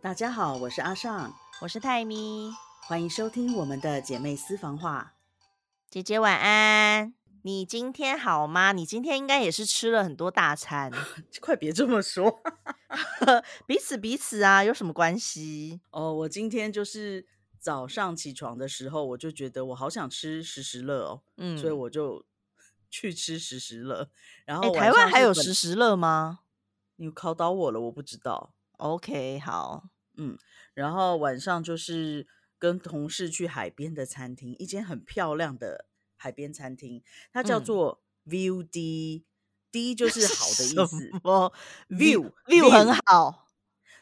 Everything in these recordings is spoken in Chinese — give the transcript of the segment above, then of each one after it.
大家好，我是阿尚，我是泰咪，欢迎收听我们的姐妹私房话。姐姐晚安，你今天好吗？你今天应该也是吃了很多大餐，快别这么说，彼此彼此啊，有什么关系？哦，我今天就是早上起床的时候，我就觉得我好想吃时时乐哦，嗯，所以我就 去吃时时乐。然后台湾还有时时乐吗？你考倒我了，我不知道。OK，好，嗯，然后晚上就是跟同事去海边的餐厅，一间很漂亮的海边餐厅，它叫做 View D，D 就是好的意思，View View 很好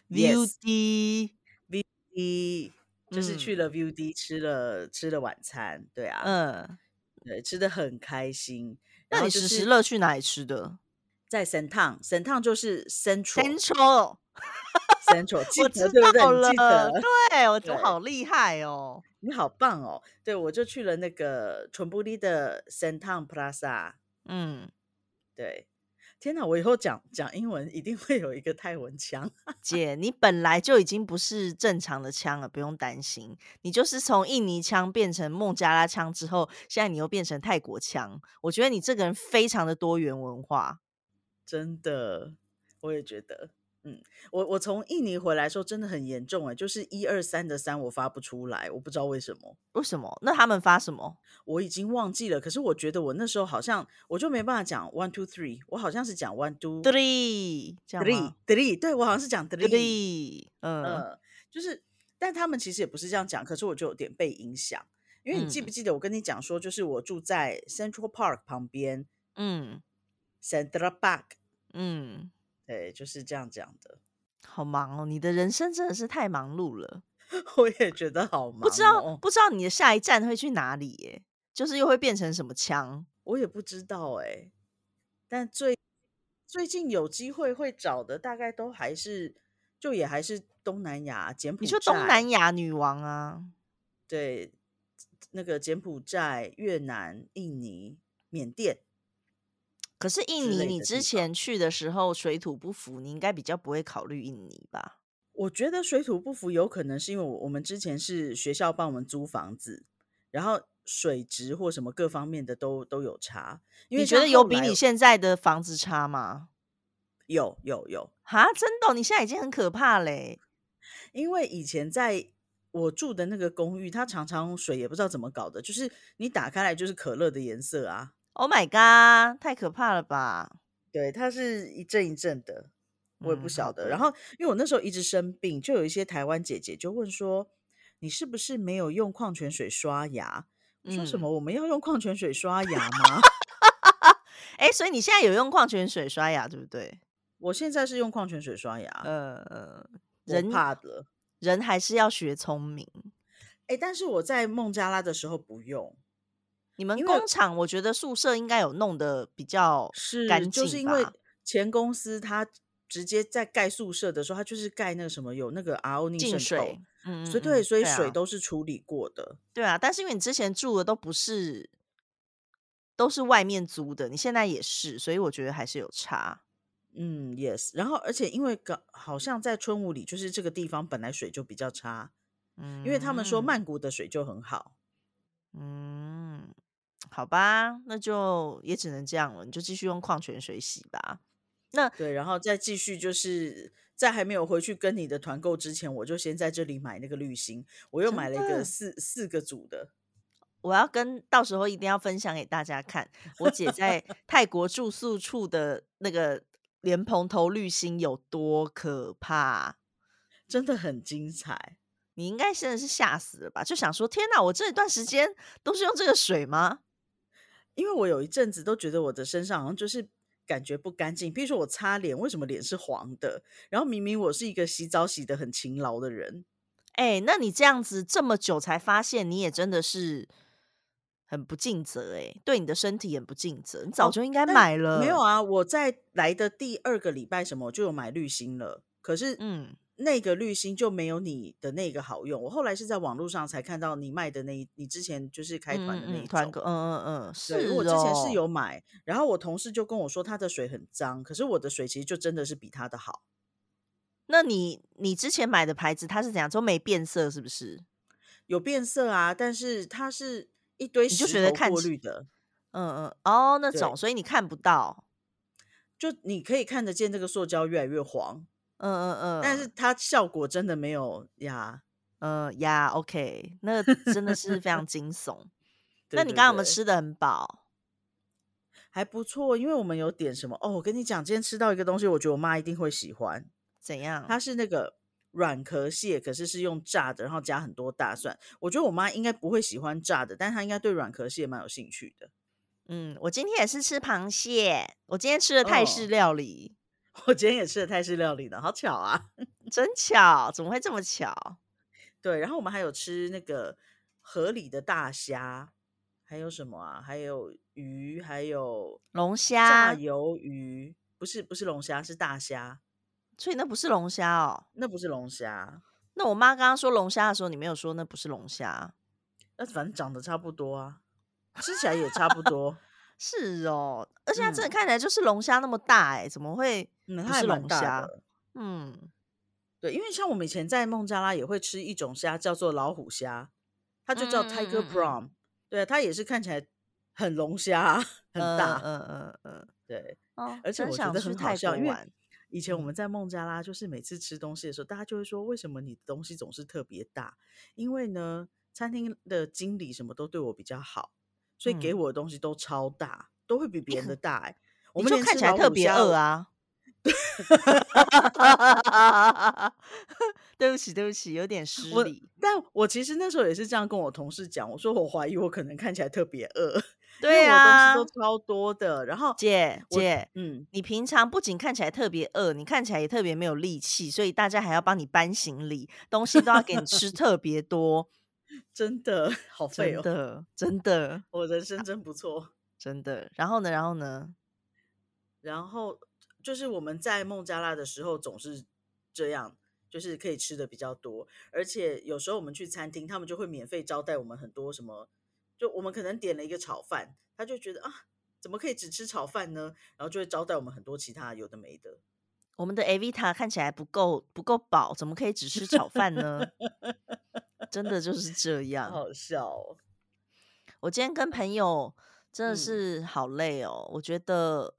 ，View D，View D 就是去了 View D 吃了吃了晚餐，对啊，嗯，对，吃的很开心。那你时时乐去哪里吃的？在神烫，神烫就是 Central。Central，我知道了。对，我我好厉害哦，你好棒哦。对，我就去了那个纯布利的 Central Plaza。嗯，对。天哪，我以后讲讲英文一定会有一个泰文腔。姐，你本来就已经不是正常的腔了，不用担心。你就是从印尼腔变成孟加拉腔之后，现在你又变成泰国腔。我觉得你这个人非常的多元文化，真的，我也觉得。嗯，我我从印尼回来时候真的很严重哎，就是一二三的三我发不出来，我不知道为什么。为什么？那他们发什么？我已经忘记了。可是我觉得我那时候好像我就没办法讲 one two three，我好像是讲 one two three three three，对我好像是讲 three，嗯，就是，但他们其实也不是这样讲，可是我就有点被影响，因为你记不记得我跟你讲说，就是我住在 Central Park 旁边，嗯，Central Park，嗯。对，就是这样讲的。好忙哦，你的人生真的是太忙碌了。我也觉得好忙，不知道不知道你的下一站会去哪里耶？就是又会变成什么枪？我也不知道哎。但最最近有机会会找的，大概都还是就也还是东南亚、柬埔寨。你说东南亚女王啊？对，那个柬埔寨、越南、印尼、缅甸。可是印尼，你之前去的时候水土不服，你应该比较不会考虑印尼吧？我觉得水土不服有可能是因为我我们之前是学校帮我们租房子，然后水质或什么各方面的都都有差。你觉得有比你现在的房子差吗？有有有哈，真的？你现在已经很可怕嘞！因为以前在我住的那个公寓，它常常水也不知道怎么搞的，就是你打开来就是可乐的颜色啊。Oh my god！太可怕了吧？对，它是一阵一阵的，我也不晓得。然后，因为我那时候一直生病，就有一些台湾姐姐就问说：“你是不是没有用矿泉水刷牙？”说什么我们要用矿泉水刷牙吗？哎，所以你现在有用矿泉水刷牙，对不对？我现在是用矿泉水刷牙。呃，人怕的，人还是要学聪明。哎，但是我在孟加拉的时候不用。你们工厂，我觉得宿舍应该有弄得比较是干净就是因为前公司他直接在盖宿舍的时候，他就是盖那个什么有那个 RO 逆渗透，嗯，所以对，所以水都是处理过的。对啊，但是因为你之前住的都不是都是外面租的，你现在也是，所以我觉得还是有差。嗯，yes。然后而且因为好像在春武里，就是这个地方本来水就比较差，嗯，因为他们说曼谷的水就很好，嗯。好吧，那就也只能这样了，你就继续用矿泉水洗吧。那对，然后再继续，就是在还没有回去跟你的团购之前，我就先在这里买那个滤芯，我又买了一个四四个组的。我要跟到时候一定要分享给大家看，我姐在 泰国住宿处的那个莲蓬头滤芯有多可怕，真的很精彩。你应该真的是吓死了吧？就想说，天哪，我这一段时间都是用这个水吗？因为我有一阵子都觉得我的身上好像就是感觉不干净，比如说我擦脸，为什么脸是黄的？然后明明我是一个洗澡洗的很勤劳的人，哎，那你这样子这么久才发现，你也真的是很不尽责哎，对你的身体很不尽责，你早就应该买了。没有啊，我在来的第二个礼拜什么就有买滤芯了，可是嗯。那个滤芯就没有你的那个好用。我后来是在网络上才看到你卖的那一，你之前就是开团的那一团购，嗯嗯嗯，是。我之前是有买，然后我同事就跟我说他的水很脏，可是我的水其实就真的是比他的好。那你你之前买的牌子它是怎样？都没变色是不是？有变色啊，但是它是一堆石头过滤的。嗯嗯，哦，那种，所以你看不到，就你可以看得见这个塑胶越来越黄。嗯嗯嗯，但是它效果真的没有呀。嗯呀，OK，那真的是非常 惊悚。那你刚刚有没有吃的很饱？还不错，因为我们有点什么哦。我跟你讲，今天吃到一个东西，我觉得我妈一定会喜欢。怎样？它是那个软壳蟹，可是是用炸的，然后加很多大蒜。我觉得我妈应该不会喜欢炸的，但她应该对软壳蟹蛮有兴趣的。嗯，我今天也是吃螃蟹。我今天吃了泰式料理。我今天也吃了泰式料理呢，好巧啊！真巧，怎么会这么巧？对，然后我们还有吃那个河里的大虾。还有什么啊？还有鱼，还有龙虾、炸鱿鱼，不是不是龙虾，是大虾。所以那不是龙虾哦，那不是龙虾。那我妈刚刚说龙虾的时候，你没有说那不是龙虾。那反正长得差不多啊，吃起来也差不多。是哦，而且它真的看起来就是龙虾那么大哎，怎么会不是龙虾？嗯，对，因为像我们以前在孟加拉也会吃一种虾，叫做老虎虾，它就叫 Tiger Prawn。对，它也是看起来很龙虾，很大，嗯嗯嗯，对，而且我觉得很好笑，因为以前我们在孟加拉，就是每次吃东西的时候，大家就会说，为什么你的东西总是特别大？因为呢，餐厅的经理什么都对我比较好，所以给我的东西都超大，都会比别人的 大。哎，我们就看起来特别饿啊。对不起，对不起，有点 失礼。但我其实那时候也是这样跟我同事讲，我说我怀疑我可能看起来特别饿，对啊，东西都超多的。然后姐姐，嗯，你平常不仅看起来特别饿，你看起来也特别没有力气，所以大家还要帮你搬行李，东西都要给你吃特别多，真的好废哦，真的，真的，我人生真不错，真的。然后呢，然后呢，然后。就是我们在孟加拉的时候总是这样，就是可以吃的比较多，而且有时候我们去餐厅，他们就会免费招待我们很多什么，就我们可能点了一个炒饭，他就觉得啊，怎么可以只吃炒饭呢？然后就会招待我们很多其他有的没的。我们的 Avita 看起来不够不够饱，怎么可以只吃炒饭呢？真的就是这 样，好笑。我今天跟朋友真的是好累哦，我觉得。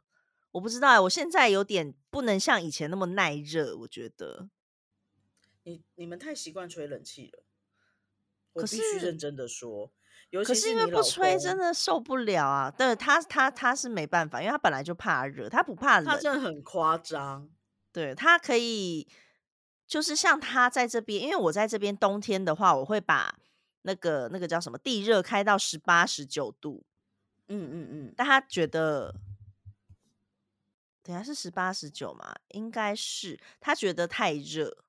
我不知道，我现在有点不能像以前那么耐热。我觉得，你你们太习惯吹冷气了。我必须认真的说，可是因为不吹真的受不了啊。对他，他他是没办法，因为他本来就怕热，他不怕冷。他真的很夸张。对他可以，就是像他在这边，因为我在这边冬天的话，我会把那个那个叫什么地热开到十八十九度。嗯嗯嗯，但他觉得。等下是十八十九嘛？应该是他觉得太热，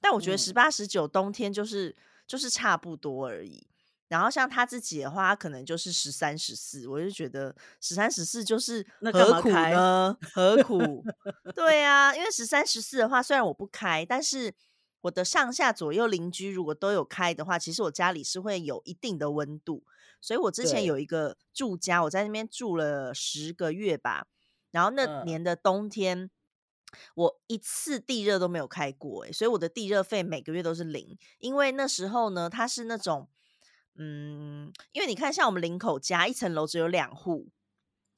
但我觉得十八十九冬天就是就是差不多而已。然后像他自己的话，可能就是十三十四，我就觉得十三十四就是何苦呢？何苦？对啊，因为十三十四的话，虽然我不开，但是我的上下左右邻居如果都有开的话，其实我家里是会有一定的温度。所以我之前有一个住家，我在那边住了十个月吧。然后那年的冬天，我一次地热都没有开过，哎，所以我的地热费每个月都是零。因为那时候呢，它是那种，嗯，因为你看，像我们林口家一层楼只有两户，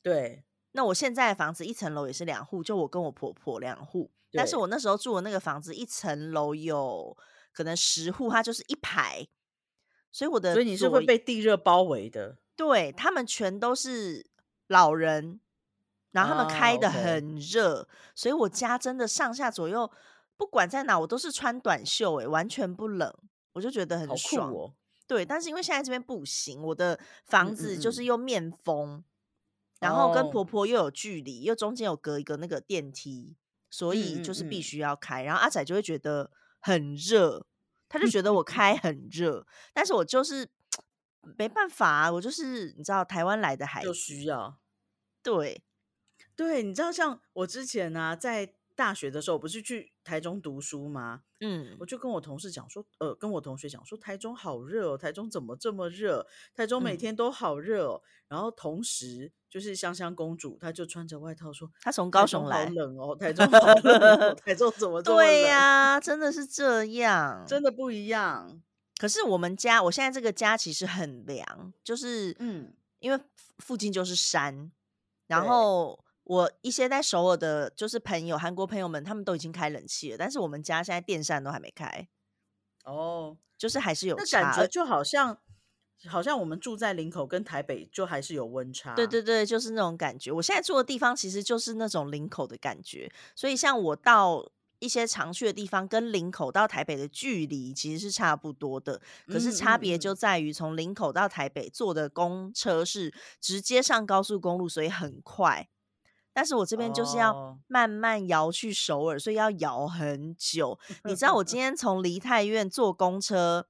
对。那我现在的房子一层楼也是两户，就我跟我婆婆两户。但是我那时候住的那个房子一层楼有可能十户，它就是一排，所以我的所以你是会被地热包围的。对他们全都是老人。然后他们开的很热，所以我家真的上下左右不管在哪，我都是穿短袖，哎，完全不冷，我就觉得很爽。对，但是因为现在这边不行，我的房子就是又面风，然后跟婆婆又有距离，又中间有隔一个那个电梯，所以就是必须要开。然后阿仔就会觉得很热，他就觉得我 开很热，但是我就是没办法，我就是你知道台湾来的孩子需要对。对，你知道像我之前呢，在大学的时候不是去台中读书吗？嗯，我就跟我同事讲说，呃，跟我同学讲说，台中好热哦，台中怎么这么热？台中每天都好热哦。然后同时就是香香公主，她就穿着外套说，她从高雄来，冷哦，台中好 冷，台中怎么这么冷？对呀，真的是这样，真的不一样。可是我们家，我现在这个家其实很凉，就是嗯，因为附近就是山，然后我一些在首尔的，就是朋友，韩国朋友们，他们都已经开冷气了，但是我们家现在电扇都还没开。哦，就是还是有那感觉，就好像好像我们住在林口跟台北就还是有温差。对对对，就是那种感觉。我现在住的地方其实就是那种林口的感觉，所以像我到。一些常去的地方跟林口到台北的距离其实是差不多的，可是差别就在于从林口到台北坐的公车是直接上高速公路，所以很快。但是我这边就是要慢慢摇去首尔，所以要摇很久。你知道我今 天从梨泰院坐公车，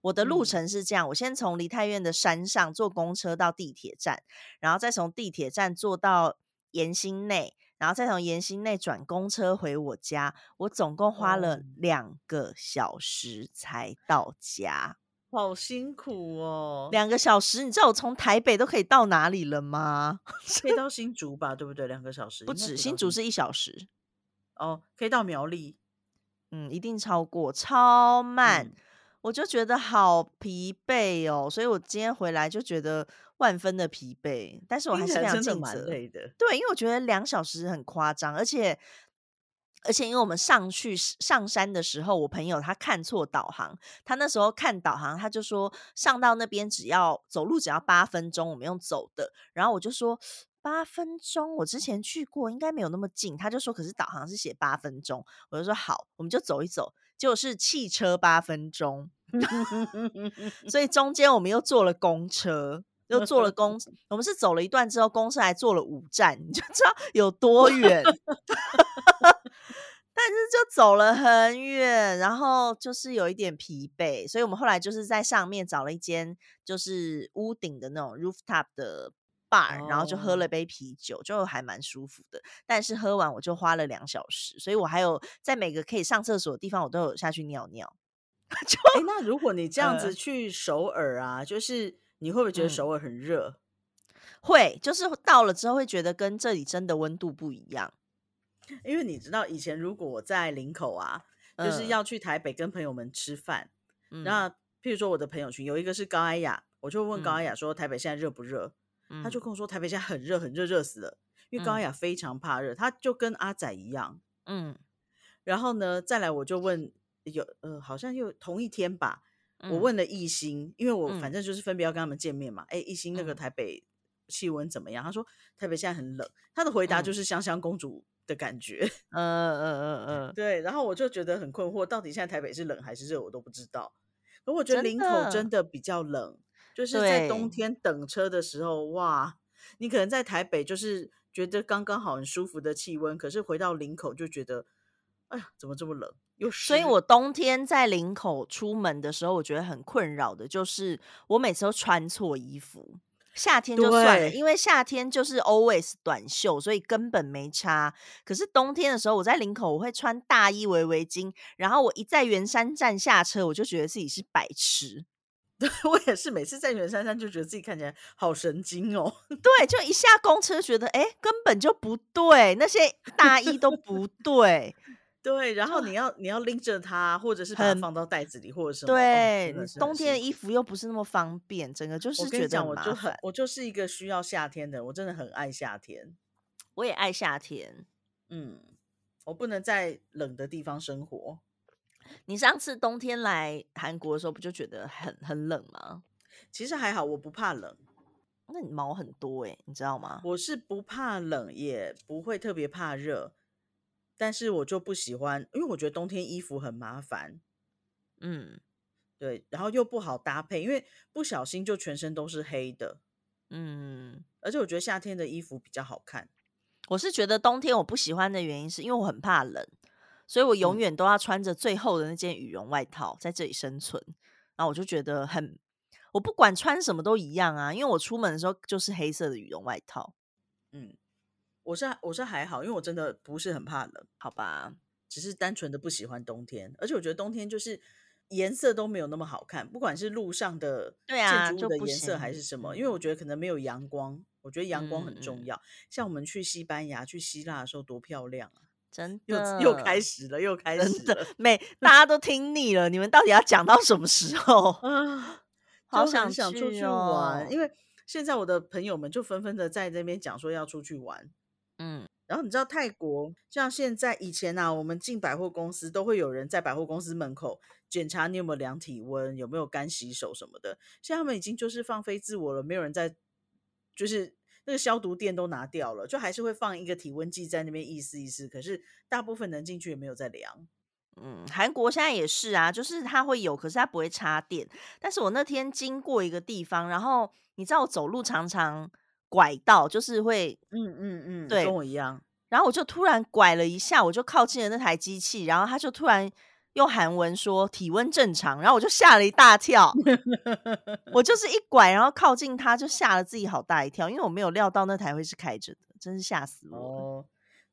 我的路程是这样：我先从梨泰院的山上坐公车到地铁站，然后再从地铁站坐到延兴内。然后再从延兴内转公车回我家，我总共花了两个小时才到家，好辛苦哦！两个小时，你知道我从台北都可以到哪里了吗？可以到新竹吧，对不对？两个小时不止，新竹是一小时。哦，可以到苗栗，嗯，一定超过，超慢，我就觉得好疲惫哦。所以我今天回来就觉得。万分的疲惫，但是我还是非常尽责。对，因为我觉得两小时很夸张，而且而且因为我们上去上山的时候，我朋友他看错导航，他那时候看导航，他就说上到那边只要走路只要八分钟，我们用走的。然后我就说八分钟，我之前去过，应该没有那么近。他就说可是导航是写八分钟，我就说好，我们就走一走。结果是汽车八分钟，所以中间我们又坐了公车。又坐了公，我们是走了一段之后，公车还坐了五站，你就知道有多远。但是就走了很远，然后就是有一点疲惫，所以我们后来就是在上面找了一间就是屋顶的那种 rooftop 的 bar，然后就喝了杯啤酒，就还蛮舒服的。但是喝完我就花了两小时，所以我还有在每个可以上厕所的地方，我都有下去尿尿。就那如果你这样子去首尔啊，就是。你会不会觉得首尔很热？会，就是到了之后会觉得跟这里真的温度不一样。因为你知道，以前如果我在林口啊，就是要去台北跟朋友们吃饭，那譬如说我的朋友群有一个是高艾雅，我就问高艾雅说台北现在热不热？他就跟我说台北现在很热，很热，热死了。因为高艾雅非常怕热，他就跟阿仔一样。嗯，然后呢，再来我就问有呃，好像又同一天吧。我问了艺兴，因为我反正就是分别要跟他们见面嘛。哎，艺兴那个台北气温怎么样？他说台北现在很冷。他的回答就是香香公主的感觉。嗯嗯嗯嗯，对。然后我就觉得很困惑，到底现在台北是冷还是热，我都不知道。可我觉得林口真的比较冷，就是在冬天等车的时候，哇，你可能在台北就是觉得刚刚好很舒服的气温，可是回到林口就觉得，哎呀，怎么这么冷？所以，我冬天在林口出门的时候，我觉得很困扰的，就是我每次都穿错衣服。夏天就算了，因为夏天就是 always 短袖，所以根本没差。可是冬天的时候，我在林口我会穿大衣围围巾，然后我一在圆山站下车，我就觉得自己是白痴。对我也是，每次在圆山站就觉得自己看起来好神经哦。对，就一下公车觉得，哎，根本就不对，那些大衣都不对。对，然后你要你要拎着它，或者是把它放到袋子里，或者什么。对，冬天的衣服又不是那么方便，整个就是觉得我就很，我就是一个需要夏天的，我真的很爱夏天。我也爱夏天，嗯，我不能在冷的地方生活。你上次冬天来韩国的时候，不就觉得很很冷吗？其实还好，我不怕冷。那你毛很多哎，你知道吗？我是不怕冷，也不会特别怕热。但是我就不喜欢，因为我觉得冬天衣服很麻烦，嗯，对，然后又不好搭配，因为不小心就全身都是黑的，嗯，而且我觉得夏天的衣服比较好看。我是觉得冬天我不喜欢的原因，是因为我很怕冷，所以我永远都要穿着最厚的那件羽绒外套在这里生存。然后我就觉得很，我不管穿什么都一样啊，因为我出门的时候就是黑色的羽绒外套，嗯。我是我是还好，因为我真的不是很怕冷，好吧，只是单纯的不喜欢冬天，而且我觉得冬天就是颜色都没有那么好看，不管是路上的建筑物的颜色还是什么，因为我觉得可能没有阳光，我觉得阳光很重要。像我们去西班牙、去希腊的时候多漂亮啊！真的，又又开始了，又开始了，每大家都听腻了，你们到底要讲到什么时候啊？好想想出去玩，因为现在我的朋友们就纷纷的在这边讲说要出去玩。嗯，然后你知道泰国像现在以前啊，我们进百货公司都会有人在百货公司门口检查你有没有量体温，有没有干洗手什么的。现在他们已经就是放飞自我了，没有人在，就是那个消毒垫都拿掉了，就还是会放一个体温计在那边意思意思。可是大部分人进去也没有在量。嗯，韩国现在也是啊，就是它会有，可是它不会插电。但是我那天经过一个地方，然后你知道我走路常常。拐道就是会，嗯嗯嗯，对，跟我一样。然后我就突然拐了一下，我就靠近了那台机器，然后他就突然用韩文说体温正常，然后我就吓了一大跳。我就是一拐，然后靠近他，就吓了自己好大一跳，因为我没有料到那台会是开着的，真是吓死我。哦，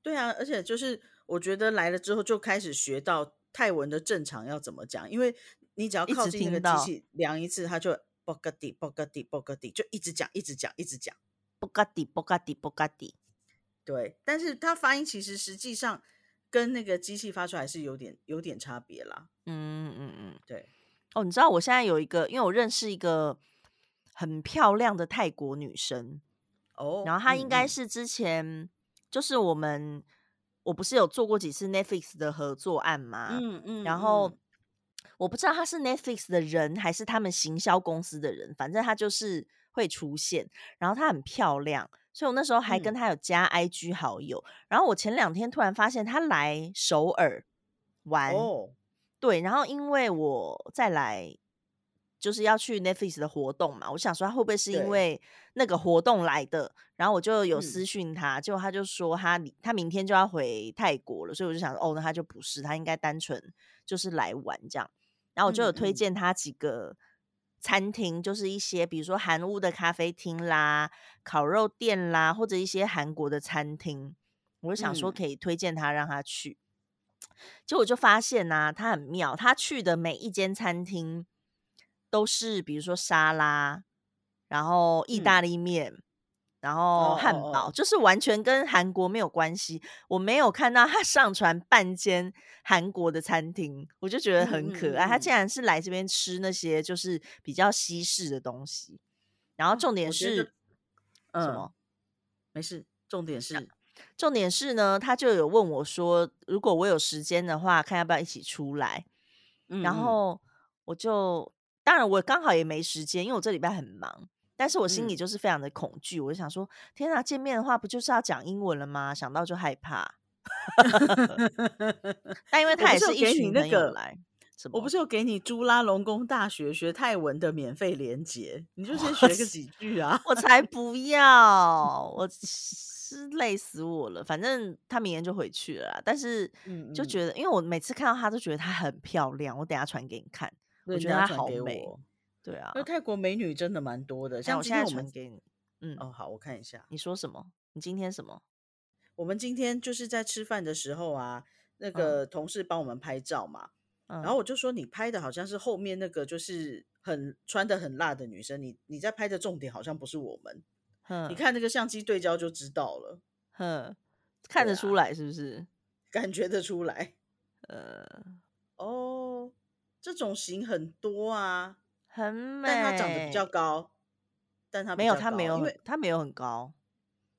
对啊，而且就是我觉得来了之后就开始学到泰文的正常要怎么讲，因为你只要靠近那个机器量一次，他就波格底波格底波格底，就一直讲一直讲一直讲。布嘎迪，布嘎迪，布嘎迪，对，但是它发音其实实际上跟那个机器发出来是有点有点差别啦。嗯嗯嗯，对。哦，你知道我现在有一个，因为我认识一个很漂亮的泰国女生哦，然后她应该是之前就是我们我不是有做过几次 Netflix 的合作案吗？嗯嗯，然后我不知道她是 Netflix 的人还是他们行销公司的人，反正她就是。会出现，然后她很漂亮，所以我那时候还跟她有加 IG 好友。然后我前两天突然发现她来首尔玩，对，然后因为我再来就是要去 Netflix 的活动嘛，我想说她会不会是因为那个活动来的？然后我就有私讯她，结果她就说她她明天就要回泰国了，所以我就想哦，那她就不是，她应该单纯就是来玩这样。然后我就有推荐她几个。餐厅就是一些，比如说韩屋的咖啡厅啦、烤肉店啦，或者一些韩国的餐厅，我就想说可以推荐他让他去。结果我就发现呢，他很妙，他去的每一间餐厅都是，比如说沙拉，然后意大利面。然后汉堡就是完全跟韩国没有关系，我没有看到他上传半间韩国的餐厅，我就觉得很可爱。他竟然是来这边吃那些就是比较西式的东西。然后重点是什么？没事，重点是重点是呢，他就有问我说，如果我有时间的话，看要不要一起出来。然后我就当然我刚好也没时间，因为我这礼拜很忙。但是我心里就是非常的恐惧，我就想说，天哪，见面的话不就是要讲英文了吗？想到就害怕。但因为他也是一群朋友来，我不是有给你朱拉隆功大学学泰文的免费连接，你就先学个 几句啊！我才不要，我是累死我了。反正他明天就回去了，但是就觉得，因为我每次看到他都觉得她很漂亮，我等下传给你看，我觉得她好美。对啊，因为泰国美女真的蛮多的。像今天我们给你，嗯，哦，好，我看一下，你说什么？你今天什么？我们今天就是在吃饭的时候啊，那个同事帮我们拍照嘛，然后我就说你拍的好像是后面那个就是很穿的很辣的女生，你你在拍的重点好像不是我们，你看那个相机对焦就知道了，哼，看得出来是不是？感觉得出来，呃，哦，这种型很多啊。很美，但他长得比较高，但他没有，他没有，因为他没有很高。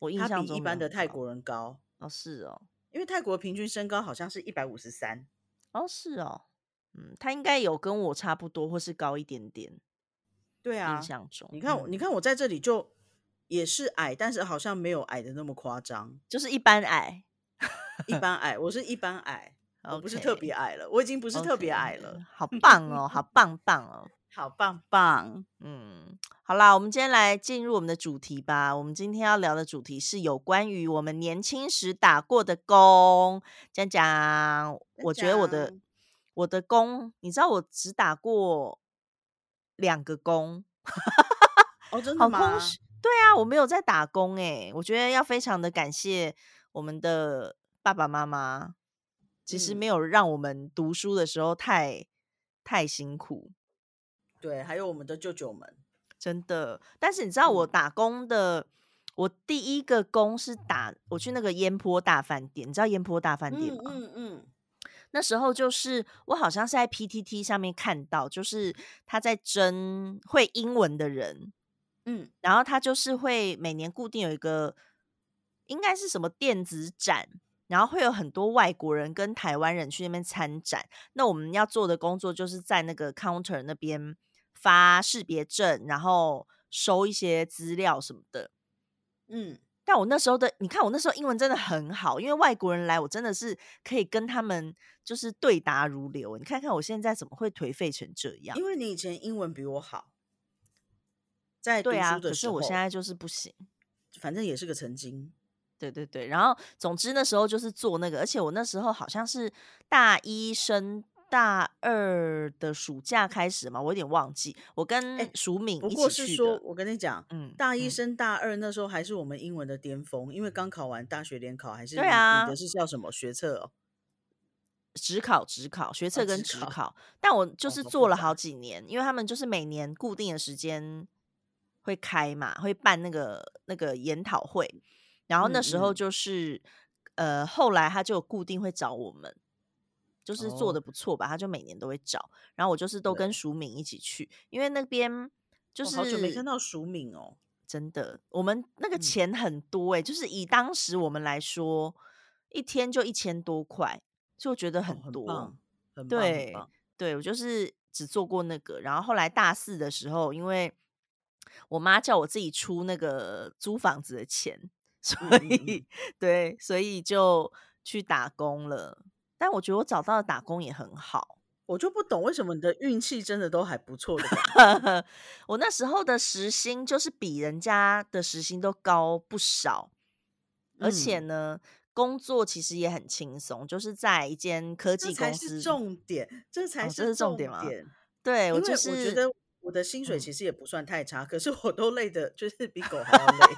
我印象中一般的泰国人高哦，是哦，因为泰国平均身高好像是一百五十三哦，是哦，嗯，他应该有跟我差不多，或是高一点点。对啊，印象中，你看，你看我在这里就也是矮，但是好像没有矮的那么夸张，就是一般矮，一般矮，我是一般矮，我不是特别矮了，我已经不是特别矮了，好棒哦，好棒棒哦。好棒棒，嗯，好啦，我们今天来进入我们的主题吧。我们今天要聊的主题是有关于我们年轻时打过的工。讲讲，我觉得我的我的工，你知道我只打过两个工，哦，真的吗？对啊，我没有在打工哎，我觉得要非常的感谢我们的爸爸妈妈，其实没有让我们读书的时候太太辛苦。对，还有我们的舅舅们，真的。但是你知道我打工的，我第一个工是打我去那个烟坡大饭店，你知道烟坡大饭店吗？嗯嗯。那时候就是我好像是在 PTT 上面看到，就是他在征会英文的人。嗯，然后他就是会每年固定有一个，应该是什么电子展，然后会有很多外国人跟台湾人去那边参展。那我们要做的工作就是在那个 counter 那边发识别证，然后收一些资料什么的。嗯，但我那时候的，你看我那时候英文真的很好，因为外国人来，我真的是可以跟他们就是对答如流。你看看我现在怎么会颓废成这样？因为你以前英文比我好。在对啊，可是我现在就是不行，反正也是个曾经。对对对，然后总之那时候就是做那个，而且我那时候好像是大一升大二的暑假开始嘛，我有点忘记。我跟淑敏不过是说，我跟你讲，嗯，大一升大二那时候还是我们英文的巅峰，因为刚考完大学联考，还是对啊，你的是叫什么学测哦？只考只考学测跟只考，但我就是做了好几年，因为他们就是每年固定的时间。会开嘛？会办那个那个研讨会，然后那时候就是，呃，后来他就固定会找我们，就是做的不错吧，他就每年都会找，然后我就是都跟淑敏一起去，因为那边就是好久没看到淑敏哦，真的，我们那个钱很多哎，就是以当时我们来说，一天就一千多块，就觉得很多，对。对，我就是只做过那个，然后后来大四的时候，因为。我妈叫我自己出那个租房子的钱，所以对，所以就去打工了。但我觉得我找到的打工也很好，我就不懂为什么你的运气真的都还不错的。我那时候的时薪就是比人家的时薪都高不少，而且呢，工作其实也很轻松，就是在一间科技公司。重点，这才是重点吗？对，我就是我觉得。我的薪水其实也不算太差，可是我都累的，就是比狗还要累。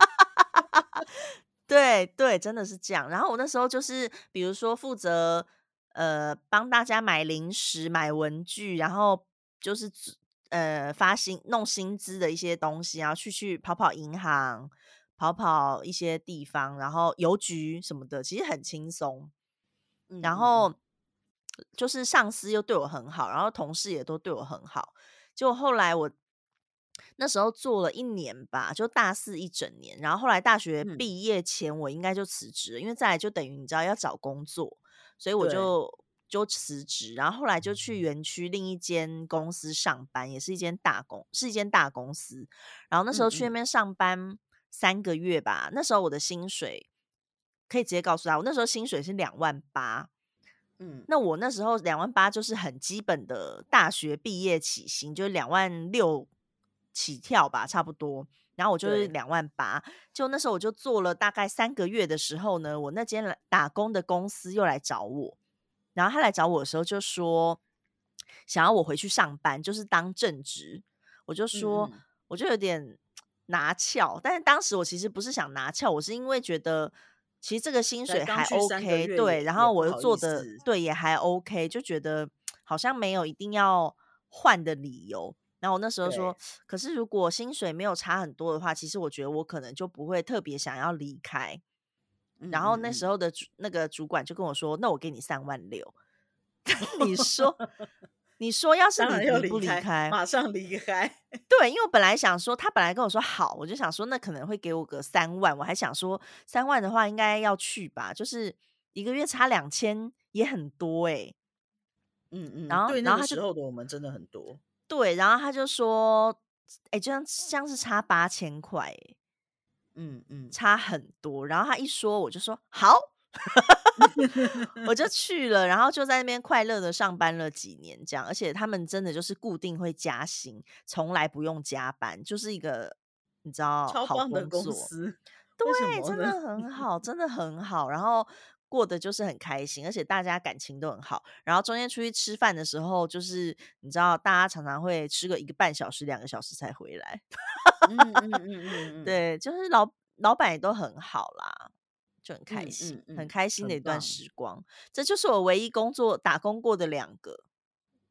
对对，真的是这样。然后我那时候就是，比如说负责呃帮大家买零食、买文具，然后就是呃发薪、弄薪资的一些东西，然后去去跑跑银行、跑跑一些地方，然后邮局什么的，其实很轻松。然后就是上司又对我很好，然后同事也都对我很好。就后来我那时候做了一年吧，就大四一整年，然后后来大学毕业前我应该就辞职，因为再来就等于你知道要找工作，所以我就就辞职，然后后来就去园区另一间公司上班，也是一间大公是一间大公司，然后那时候去那边上班三个月吧，那时候我的薪水可以直接告诉他，我那时候薪水是两万八。嗯，那我那时候两万八就是很基本的大学毕业起薪，就是两万六起跳吧，差不多。然后我就是两万八，就那时候我就做了大概三个月的时候呢，我那间打工的公司又来找我，然后他来找我的时候就说想要我回去上班，就是当正职。我就说我就有点拿翘，但是当时我其实不是想拿翘，我是因为觉得。其实这个薪水还 OK，对，然后我又做的对也还 OK，就觉得好像没有一定要换的理由。然后我那时候说，可是如果薪水没有差很多的话，其实我觉得我可能就不会特别想要离开。然后那时候的那个主管就跟我说：“那我给你三万六。”你说。你说要是你不离开，马上离开。对，因为我本来想说，他本来跟我说好，我就想说那可能会给我个三万，我还想说三万的话应该要去吧，就是一个月差两千也很多哎。嗯嗯，然后然后他时候的我们真的很多。对，然后他就说，哎，这样像是差八千块，嗯嗯，差很多。然后他一说，我就说好。我就去了，然后就在那边快乐的上班了几年，这样，而且他们真的就是固定会加薪，从来不用加班，就是一个你知道超棒的公司，对，真的很好，真的很好。然后过得就是很开心，而且大家感情都很好。然后中间出去吃饭的时候，就是你知道，大家常常会吃个一个半小时、两个小时才回来。嗯嗯嗯 嗯，对，就是老老板也都很好啦，就很开心，很开心的一段时光。这就是我唯一工作打工过的两个。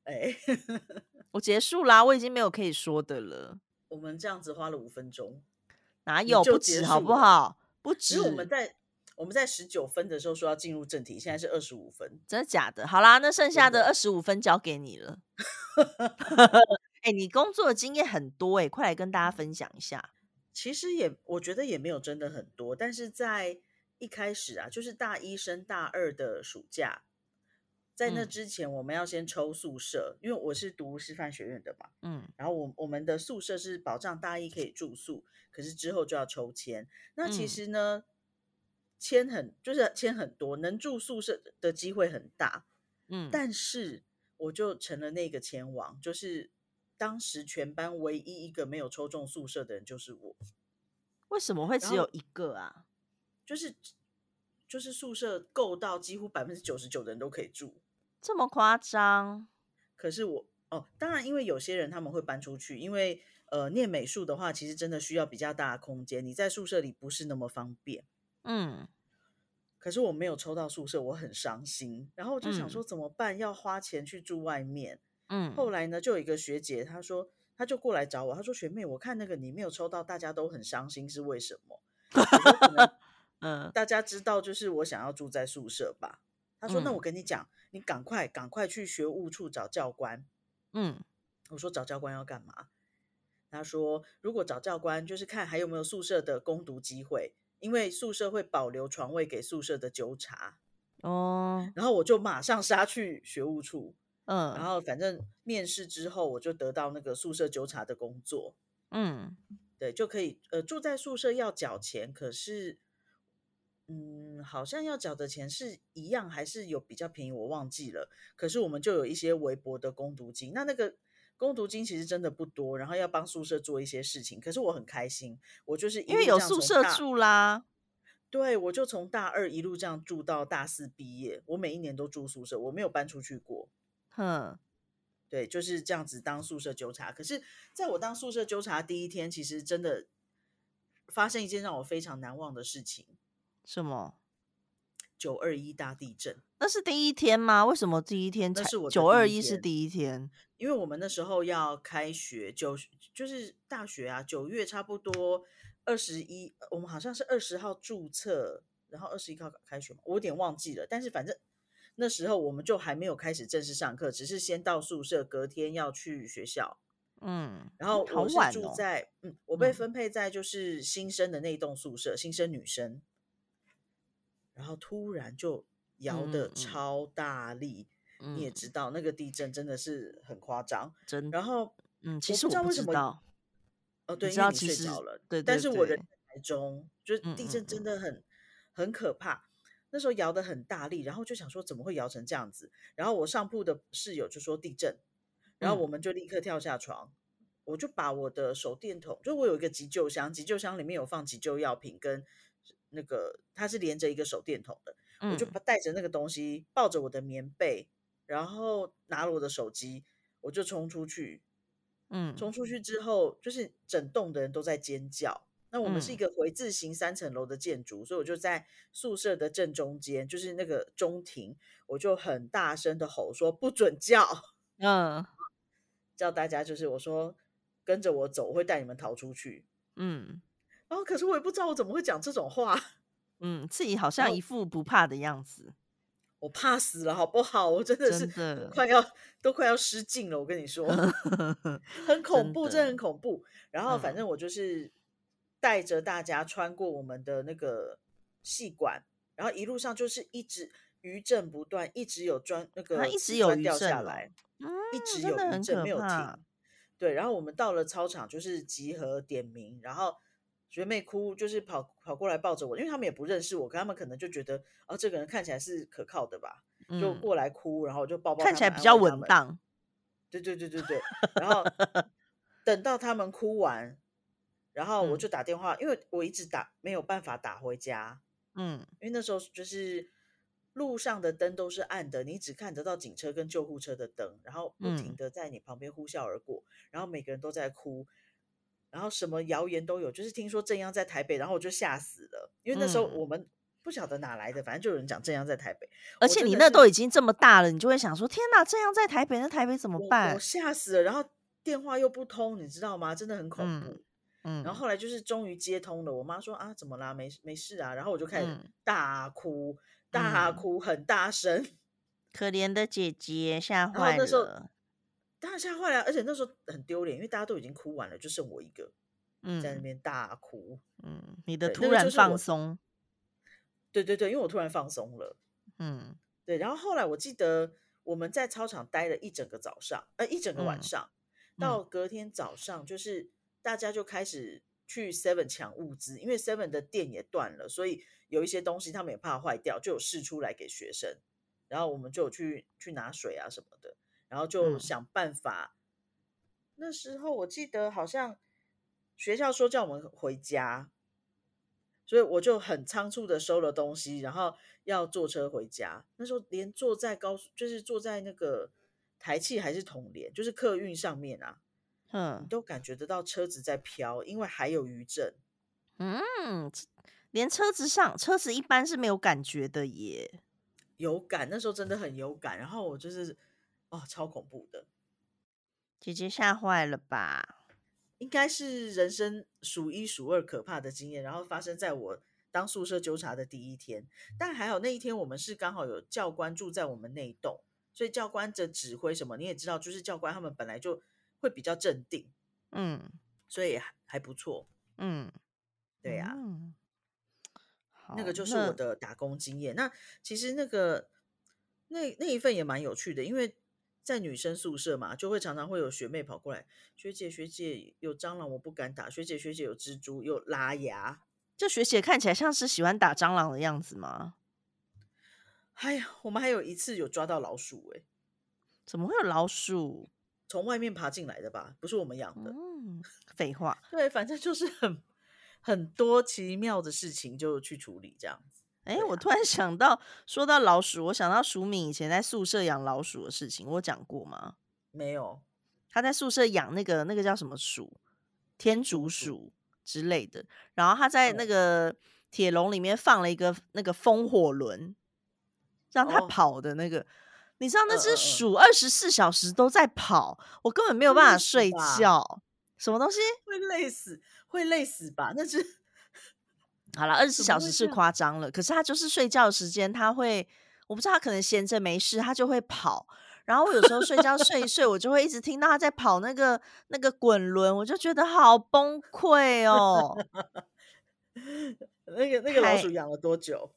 哎，我结束啦，我已经没有可以说的了。我们这样子花了五分钟，哪有不止好不好？不止。我们在我们在十九分的时候说要进入正题，现在是二十五分，真的假的？好啦，那剩下的二十五分交给你了。哎，你工作的经验很多哎，快来跟大家分享一下。其实也我觉得也没有真的很多，但是在一开始啊，就是大一升大二的暑假。在那之前，我们要先抽宿舍，因为我是读师范学院的嘛，嗯，然后我我们的宿舍是保障大一可以住宿，可是之后就要抽签。那其实呢，签很就是签很多，能住宿舍的机会很大，嗯，但是我就成了那个签王，就是当时全班唯一一个没有抽中宿舍的人就是我。为什么会只有一个啊？就是就是宿舍够到几乎百分之九十九的人都可以住。这么夸张？可是我哦，当然，因为有些人他们会搬出去，因为呃，念美术的话，其实真的需要比较大的空间，你在宿舍里不是那么方便。嗯，可是我没有抽到宿舍，我很伤心。然后我就想说怎么办？要花钱去住外面。嗯，后来呢，就有一个学姐，她说，她就过来找我，她说：“学妹，我看那个你没有抽到，大家都很伤心，是为什么？” 嗯，大家知道就是我想要住在宿舍吧。他说：“那我跟你讲。”你赶快赶快去学务处找教官。嗯，我说找教官要干嘛？他说如果找教官，就是看还有没有宿舍的攻读机会，因为宿舍会保留床位给宿舍的纠察。哦，然后我就马上杀去学务处。嗯，然后反正面试之后，我就得到那个宿舍纠察的工作。嗯，对，就可以呃住在宿舍要缴钱，可是。嗯，好像要缴的钱是一样，还是有比较便宜，我忘记了。可是我们就有一些微薄的攻读金，那那个攻读金其实真的不多，然后要帮宿舍做一些事情。可是我很开心，我就是因为有宿舍住啦。对，我就从大二一路这样住到大四毕业，我每一年都住宿舍，我没有搬出去过。哼，对，就是这样子当宿舍纠察。可是在我当宿舍纠察第一天，其实真的发生一件让我非常难忘的事情。什么？九二一大地震？那是第一天吗？为什么第一天？那是我九二一是第一天，因为我们那时候要开学，九就是大学啊，九月差不多二十一，我们好像是二十号注册，然后二十一号开学我有点忘记了。但是反正那时候我们就还没有开始正式上课，只是先到宿舍，隔天要去学校。嗯，然后我是住在嗯，我被分配在就是新生的那栋宿舍，新生女生。然后突然就摇的超大力，你也知道那个地震真的是很夸张。真，然后嗯，其实我不知道。哦，对，因为你睡着了。对，但是我人台中，就是地震真的很很可怕。那时候摇的很大力，然后就想说怎么会摇成这样子？然后我上铺的室友就说地震，然后我们就立刻跳下床，我就把我的手电筒，就我有一个急救箱，急救箱里面有放急救药品跟。那个它是连着一个手电筒的，我就带着那个东西，抱着我的棉被，然后拿了我的手机，我就冲出去。嗯，冲出去之后，就是整栋的人都在尖叫。那我们是一个回字形三层楼的建筑，所以我就在宿舍的正中间，就是那个中庭，我就很大声的吼说：“不准叫！”嗯，叫大家就是我说跟着我走，我会带你们逃出去。嗯。然后，可是我也不知道我怎么会讲这种话。嗯，自己好像一副不怕的样子。我怕死了，好不好？我真的是快要都快要失禁了。我跟你说，很恐怖，真的很恐怖。然后，反正我就是带着大家穿过我们的那个细管，然后一路上就是一直余震不断，一直有砖那个一直有掉下来，一直有余震没有停。对，然后我们到了操场，就是集合点名，然后。学妹哭，就是跑跑过来抱着我，因为他们也不认识我，可他们可能就觉得，哦，这个人看起来是可靠的吧，就过来哭，然后就抱抱。看起来比较稳当。对对对对对。然后等到他们哭完，然后我就打电话，因为我一直打没有办法打回家，嗯，因为那时候就是路上的灯都是暗的，你只看得到警车跟救护车的灯，然后不停的在你旁边呼啸而过，然后每个人都在哭，然后什么谣言都有，就是听说正央在台北，然后我就吓死了，因为那时候我们不晓得哪来的，反正就有人讲正央在台北，而且你那都已经这么大了，你就会想说，天哪，正央在台北，那台北怎么办？我吓死了，然后电话又不通，你知道吗？真的很恐怖。嗯，然后后来就是终于接通了，我妈说啊，怎么啦？没没事啊，然后我就开始大哭，大哭很大声，可怜的姐姐吓坏了。那时候当然吓坏了，而且那时候很丢脸，因为大家都已经哭完了，就剩我一个，嗯在那边大哭。嗯，你的突然放松，对对对，因为我突然放松了。嗯，对。然后后来我记得我们在操场待了一整个早上，呃，一整个晚上，到隔天早上就是。大家就开始去 Seven 抢物资，因为 Seven 的电也断了，所以有一些东西他们也怕坏掉，就有试出来给学生。然后我们就有去去拿水啊什么的，然后就想办法。那时候我记得好像学校说叫我们回家，所以我就很仓促的收了东西，然后要坐车回家。那时候连坐在高速，就是坐在那个台气还是统联，就是客运上面啊。嗯，你都感觉得到车子在飘，因为还有余震。嗯，连车子上车子一般是没有感觉的耶。有感，那时候真的很有感。然后我就是，哦，超恐怖的。姐姐吓坏了吧？应该是人生数一数二可怕的经验。然后发生在我当宿舍纠察的第一天，但还好那一天我们是刚好有教官住在我们那一栋，所以教官的指挥什么你也知道，就是教官他们本来就。会比较镇定，嗯，所以还不错，嗯，对呀，那个就是我的打工经验。那其实那个那那一份也蛮有趣的，因为在女生宿舍嘛，就会常常会有学妹跑过来，学姐学姐有蟑螂我不敢打，学姐学姐有蜘蛛有拉牙，这学姐看起来像是喜欢打蟑螂的样子吗？哎呀，我们还有一次有抓到老鼠，哎，怎么会有老鼠？从外面爬进来的吧，不是我们养的。嗯，废话。对，反正就是很很多奇妙的事情就去处理这样子。哎，我突然想到，说到老鼠，我想到鼠敏以前在宿舍养老鼠的事情，我讲过吗？没有。他在宿舍养那个那个叫什么鼠，天竺鼠之类的。然后他在那个铁笼里面放了一个那个风火轮，让它跑的那个。你知道那只鼠二十四小时都在跑，我根本没有办法睡觉。什么东西会累死？会累死吧？那只好了，二十四小时是夸张了。可是他就是睡觉时间，他会我不知道他可能闲着没事，他就会跑。然后我有时候睡觉睡一睡，我就会一直听到他在跑那个那个滚轮，我就觉得好崩溃哦。那个那个老鼠养了多久？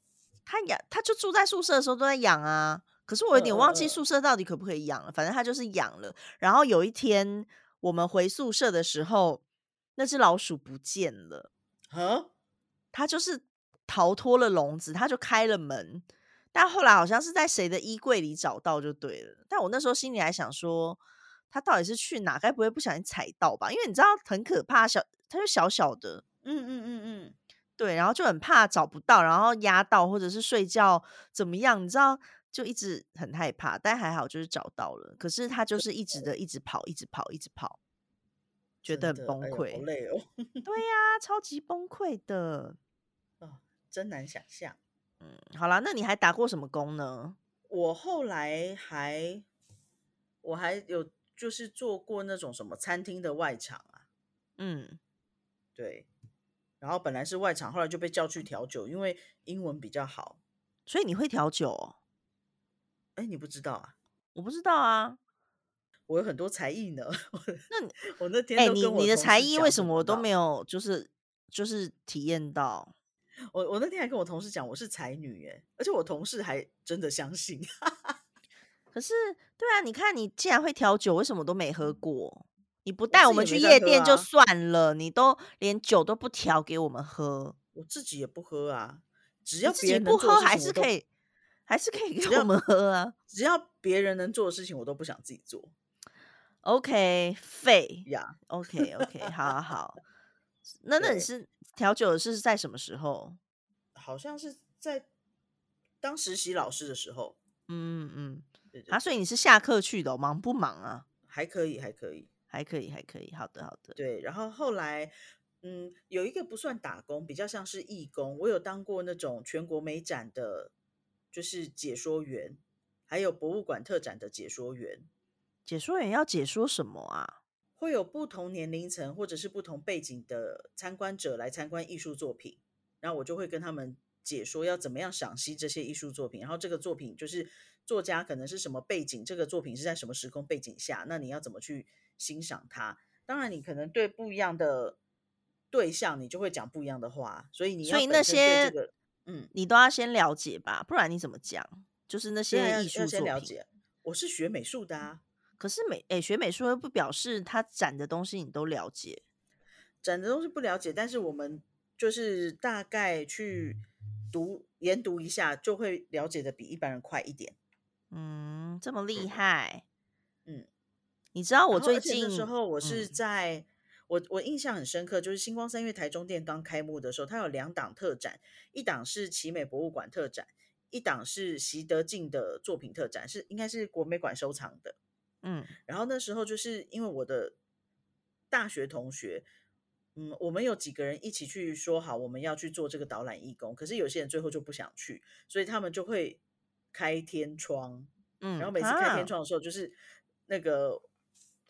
它养，它就住在宿舍的时候都在养啊。可是我有点忘记宿舍到底可不可以养了，反正他就是养了。然后有一天我们回宿舍的时候，那只老鼠不见了。啊？它就是逃脱了笼子，他就开了门，但后来好像是在谁的衣柜里找到就对了。但我那时候心里还想说，他到底是去哪？该不会不小心踩到吧？因为你知道很可怕，小他就小小的，嗯嗯嗯嗯，对，然后就很怕找不到，然后压到或者是睡觉怎么样？你知道？就一直很害怕，但还好就是找到了。可是他就是一直的一直跑，一直跑，一直跑，觉得很崩溃，好累哦。对呀，超级崩溃的啊，真难想象。嗯，好啦，那你还打过什么工呢？我后来还我还有就是做过那种什么餐厅的外场啊。嗯，对。然后本来是外场，后来就被叫去调酒，因为英文比较好，所以你会调酒哦。哎，你不知道啊？我不知道啊，我有很多才艺呢。那 我那天哎，你你的才艺为什么我都没有？就是就是体验到。我我那天还跟我同事讲，我是才女哎，而且我同事还真的相信。可是，对啊，你看你既然会调酒，为什么都没喝过？你不带我们去夜店就算了，你都连酒都不调给我们喝。我自己也不喝啊，只要自己不喝还是可以。还是可以给我们喝啊！只要别人能做的事情，我都不想自己做。OK，废呀。OK，OK，好好好。那那你是调酒是在什么时候？好像是在当实习老师的时候，嗯嗯嗯，啊，所以你是下课去的，忙不忙啊？还可以，还可以，还可以，还可以。好的，好的。对，然后后来，嗯，有一个不算打工，比较像是义工。我有当过那种全国美展的，就是解说员，还有博物馆特展的解说员。解说员要解说什么啊？会有不同年龄层或者是不同背景的参观者来参观艺术作品，然后我就会跟他们解说要怎么样赏析这些艺术作品。然后这个作品就是作家可能是什么背景，这个作品是在什么时空背景下，那你要怎么去欣赏它？当然，你可能对不一样的对象，你就会讲不一样的话。所以你所以那些嗯，你都要先了解吧，不然你怎么讲？就是那些艺术作品，我是学美术的啊。可是美诶，学美术又不表示他展的东西你都了解，展的东西不了解，但是我们就是大概去读研读一下，就会了解的比一般人快一点。嗯，这么厉害。嗯，你知道我最近的时候，我是在我我印象很深刻，就是星光三月台中店刚开幕的时候，它有两档特展，一档是奇美博物馆特展，一档是习德进的作品特展，是应该是国美馆收藏的。嗯，然后那时候就是因为我的大学同学，嗯，我们有几个人一起去说好我们要去做这个导览义工，可是有些人最后就不想去，所以他们就会开天窗，嗯，然后每次开天窗的时候，就是那个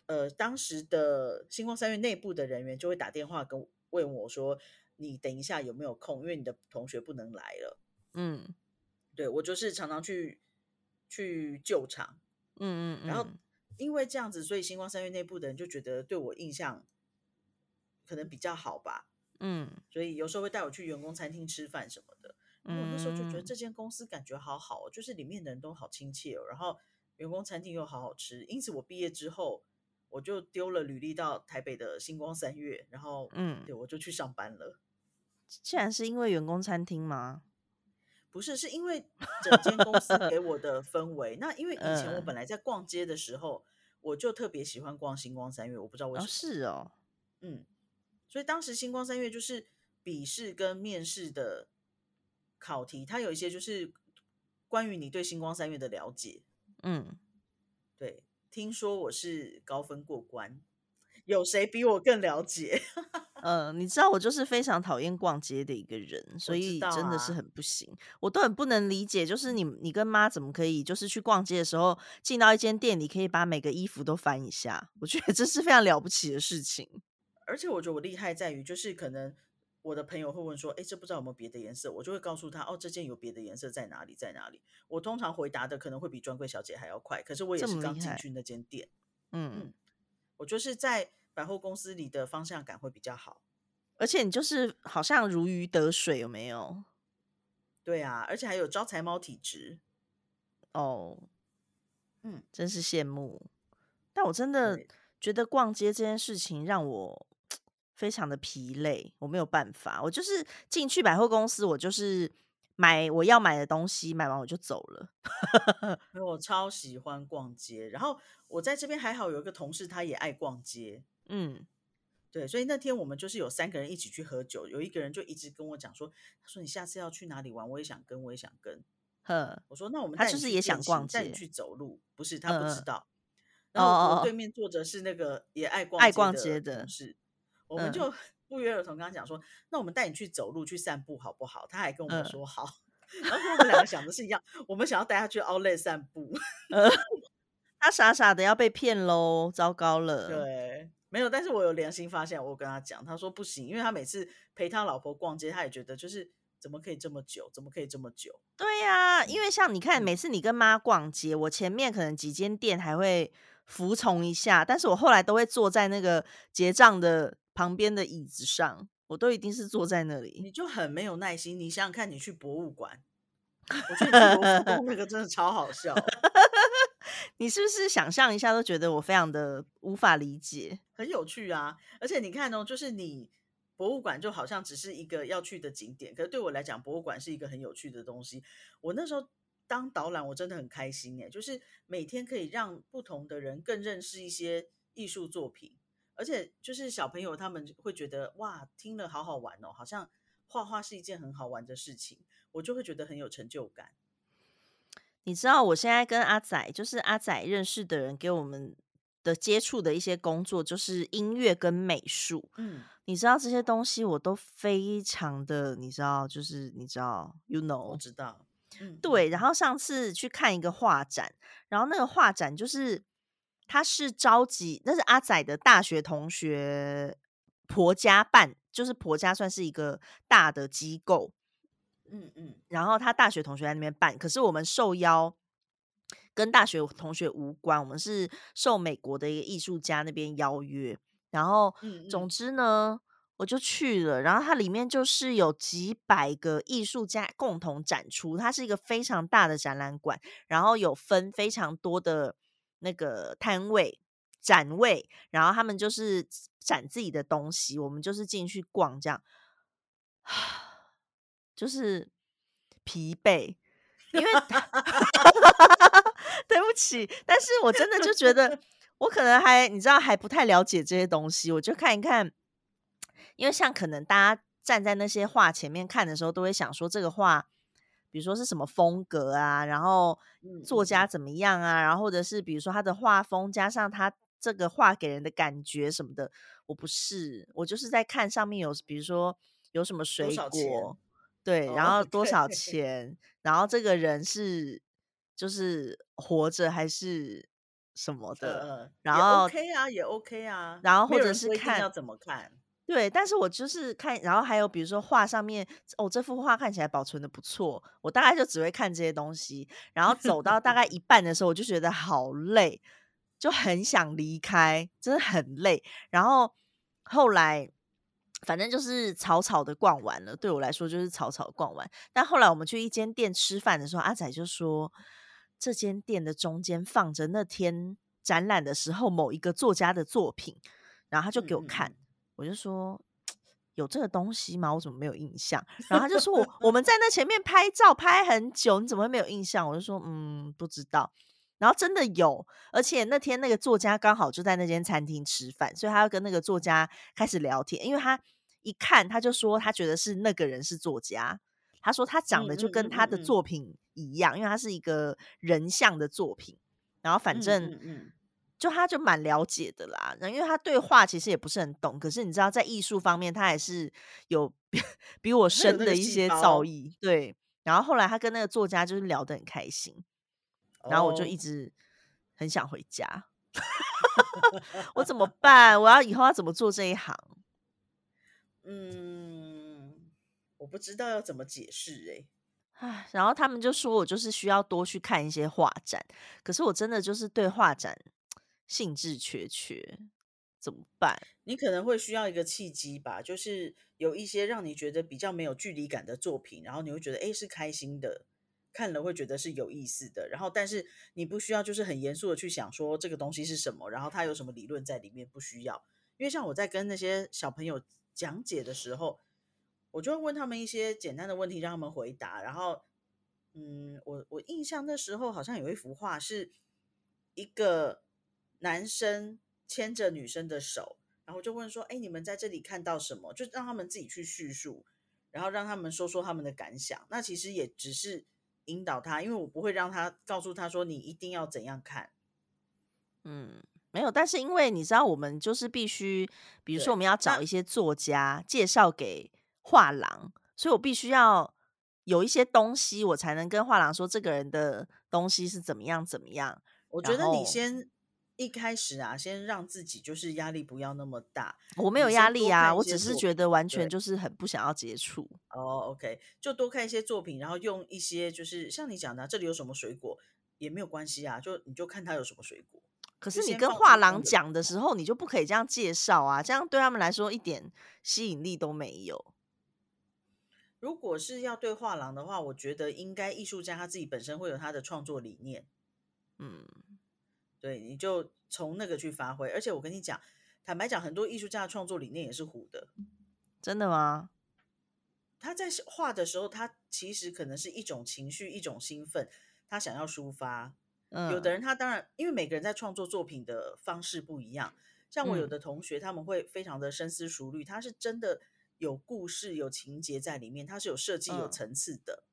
呃当时的星光三月内部的人员就会打电话跟问我说，你等一下有没有空？因为你的同学不能来了，嗯，对我就是常常去去救场，嗯嗯，然后。因为这样子，所以星光三月内部的人就觉得对我印象可能比较好吧，嗯，所以有时候会带我去员工餐厅吃饭什么的。我那时候就觉得这间公司感觉好好，就是里面的人都好亲切哦，然后员工餐厅又好好吃。因此我毕业之后，我就丢了履历到台北的星光三月，然后嗯，对我就去上班了。既然是因为员工餐厅吗？不是，是因为 整间公司给我的氛围。那因为以前我本来在逛街的时候，我就特别喜欢逛星光三月，我不知道为什么。是哦，嗯，所以当时星光三月就是笔试跟面试的考题，它有一些就是关于你对星光三月的了解。嗯，对，听说我是高分过关，有谁比我更了解？呃，你知道我就是非常讨厌逛街的一个人，所以真的是很不行。我都很不能理解，就是你你跟妈怎么可以，就是去逛街的时候进到一间店里，可以把每个衣服都翻一下？我觉得这是非常了不起的事情。而且我觉得我厉害在于，就是可能我的朋友会问说：“哎，这不知道有没有别的颜色？”我就会告诉他：“哦，这件有别的颜色在哪里，在哪里？”我通常回答的可能会比专柜小姐还要快，可是我也是刚进去那间店。嗯，我就是在。百货公司里的方向感会比较好，而且你就是好像如鱼得水，有没有？对啊，而且还有招财猫体质哦，嗯，真是羡慕。但我真的觉得逛街这件事情让我非常的疲累，我没有办法。我就是进去百货公司，我就是买我要买的东西，买完我就走了。我超喜欢逛街，然后我在这边还好有一个同事，他也爱逛街。嗯，对，所以那天我们就是有三个人一起去喝酒，有一个人就一直跟我讲说，他说你下次要去哪里玩，我也想跟，我也想跟。呵，我说那我们他就是也想逛街，带你去走路，不是他不知道。然后我对面坐着是那个也爱逛爱逛街的同事，我们就 不约而同跟他讲说，那我们带你去走路去散步好不好？他还跟我们说好。然后我们两个想的是一样，我们想要带他去奥莱散步，他傻傻的要被骗喽，糟糕了。对。没有，但是我有良心发现，我跟他讲，他说不行，因为他每次陪他老婆逛街，他也觉得就是怎么可以这么久，怎么可以这么久？对呀，因为像你看，每次你跟妈逛街，我前面可能几间店还会服从一下，但是我后来都会坐在那个结账的旁边的椅子上，我都一定是坐在那里。你就很没有耐心，你想想看，你去博物馆，我去博物馆 那个真的超好笑。你是不是想象一下都觉得我非常的无法理解？很有趣啊！而且你看哦，就是你博物馆就好像只是一个要去的景点，可是对我来讲，博物馆是一个很有趣的东西。我那时候当导览，我真的很开心哎，就是每天可以让不同的人更认识一些艺术作品，而且就是小朋友他们会觉得哇，听了好好玩哦，好像画画是一件很好玩的事情，我就会觉得很有成就感。你知道我现在跟阿仔，就是阿仔认识的人给我们的接触的一些工作，就是音乐跟美术。嗯，你知道这些东西我都非常的，你知道，就是你知道，you know，我知道。嗯，对。然后上次去看一个画展，然后那个画展就是他是召集，那是阿仔的大学同学婆家办，就是婆家算是一个大的机构。嗯嗯，然后他大学同学在那边办，可是我们受邀跟大学同学无关，我们是受美国的一个艺术家那边邀约，然后总之呢，我就去了，然后它里面就是有几百个艺术家共同展出，它是一个非常大的展览馆，然后有分非常多的那个摊位展位，然后他们就是展自己的东西，我们就是进去逛这样。就是疲惫，因为 对不起，但是我真的就觉得我可能还你知道还不太了解这些东西，我就看一看，因为像可能大家站在那些画前面看的时候，都会想说这个画，比如说是什么风格啊，然后作家怎么样啊，然后或者是比如说他的画风加上他这个画给人的感觉什么的，我不是，我就是在看上面有比如说有什么水果。对，然后 多少钱？然后这个人是就是活着还是什么的？然后 OK 啊，也 OK 啊。然后或者是看要怎么看？对，但是我就是看，然后还有比如说画上面，哦，这幅画看起来保存的不错，我大概就只会看这些东西。然后走到大概一半的时候，我就觉得好累，就很想离开，真的很累。然后后来。反正就是草草的逛完了，对我来说就是草草逛完。但后来我们去一间店吃饭的时候，阿仔就说，这间店的中间放着那天展览的时候某一个作家的作品，然后他就给我看，我就说有这个东西吗？我怎么没有印象？然后他就说我我们在那前面拍照拍很久，你怎么会没有印象？我就说嗯不知道。然后真的有，而且那天那个作家刚好就在那间餐厅吃饭，所以他要跟那个作家开始聊天。因为他一看他就说他觉得是那个人是作家，他说他长得就跟他的作品一样，因为他是一个人像的作品。然后反正就他就蛮了解的啦，因为他对画其实也不是很懂，可是你知道在艺术方面他还是有比我深的一些造诣。对，然后后来他跟那个作家就是聊得很开心。然后我就一直很想回家，我怎么办？我要以后要怎么做这一行？嗯，我不知道要怎么解释哎。唉，然后他们就说我就是需要多去看一些画展，可是我真的就是对画展兴致缺缺，怎么办？你可能会需要一个契机吧，就是有一些让你觉得比较没有距离感的作品，然后你会觉得哎是开心的。看了会觉得是有意思的，然后但是你不需要就是很严肃的去想说这个东西是什么，然后它有什么理论在里面，不需要。因为像我在跟那些小朋友讲解的时候，我就会问他们一些简单的问题，让他们回答。然后，嗯，我我印象那时候好像有一幅画是一个男生牵着女生的手，然后就问说：“哎，你们在这里看到什么？”就让他们自己去叙述，然后让他们说说他们的感想。那其实也只是。引导他，因为我不会让他告诉他说你一定要怎样看。嗯，没有，但是因为你知道，我们就是必须，比如说我们要找一些作家介绍给画廊，所以我必须要有一些东西，我才能跟画廊说这个人的东西是怎么样怎么样。我觉得你先一开始啊，先让自己就是压力不要那么大。我没有压力啊，我只是觉得完全就是很不想要接触。哦，OK，就多看一些作品，然后用一些就是像你讲的，这里有什么水果也没有关系啊，就你就看它有什么水果。可是你跟画廊讲的时候，你就不可以这样介绍啊，这样对他们来说一点吸引力都没有。如果是要对画廊的话，我觉得应该艺术家他自己本身会有他的创作理念。嗯。对，你就从那个去发挥，而且我跟你讲，坦白讲，很多艺术家的创作理念也是糊的，真的吗？他在画的时候，他其实可能是一种情绪，一种兴奋，他想要抒发。嗯有的人他当然，因为每个人在创作作品的方式不一样，像我有的同学，他们会非常的深思熟虑，他是真的有故事、有情节在里面，他是有设计、有层次的。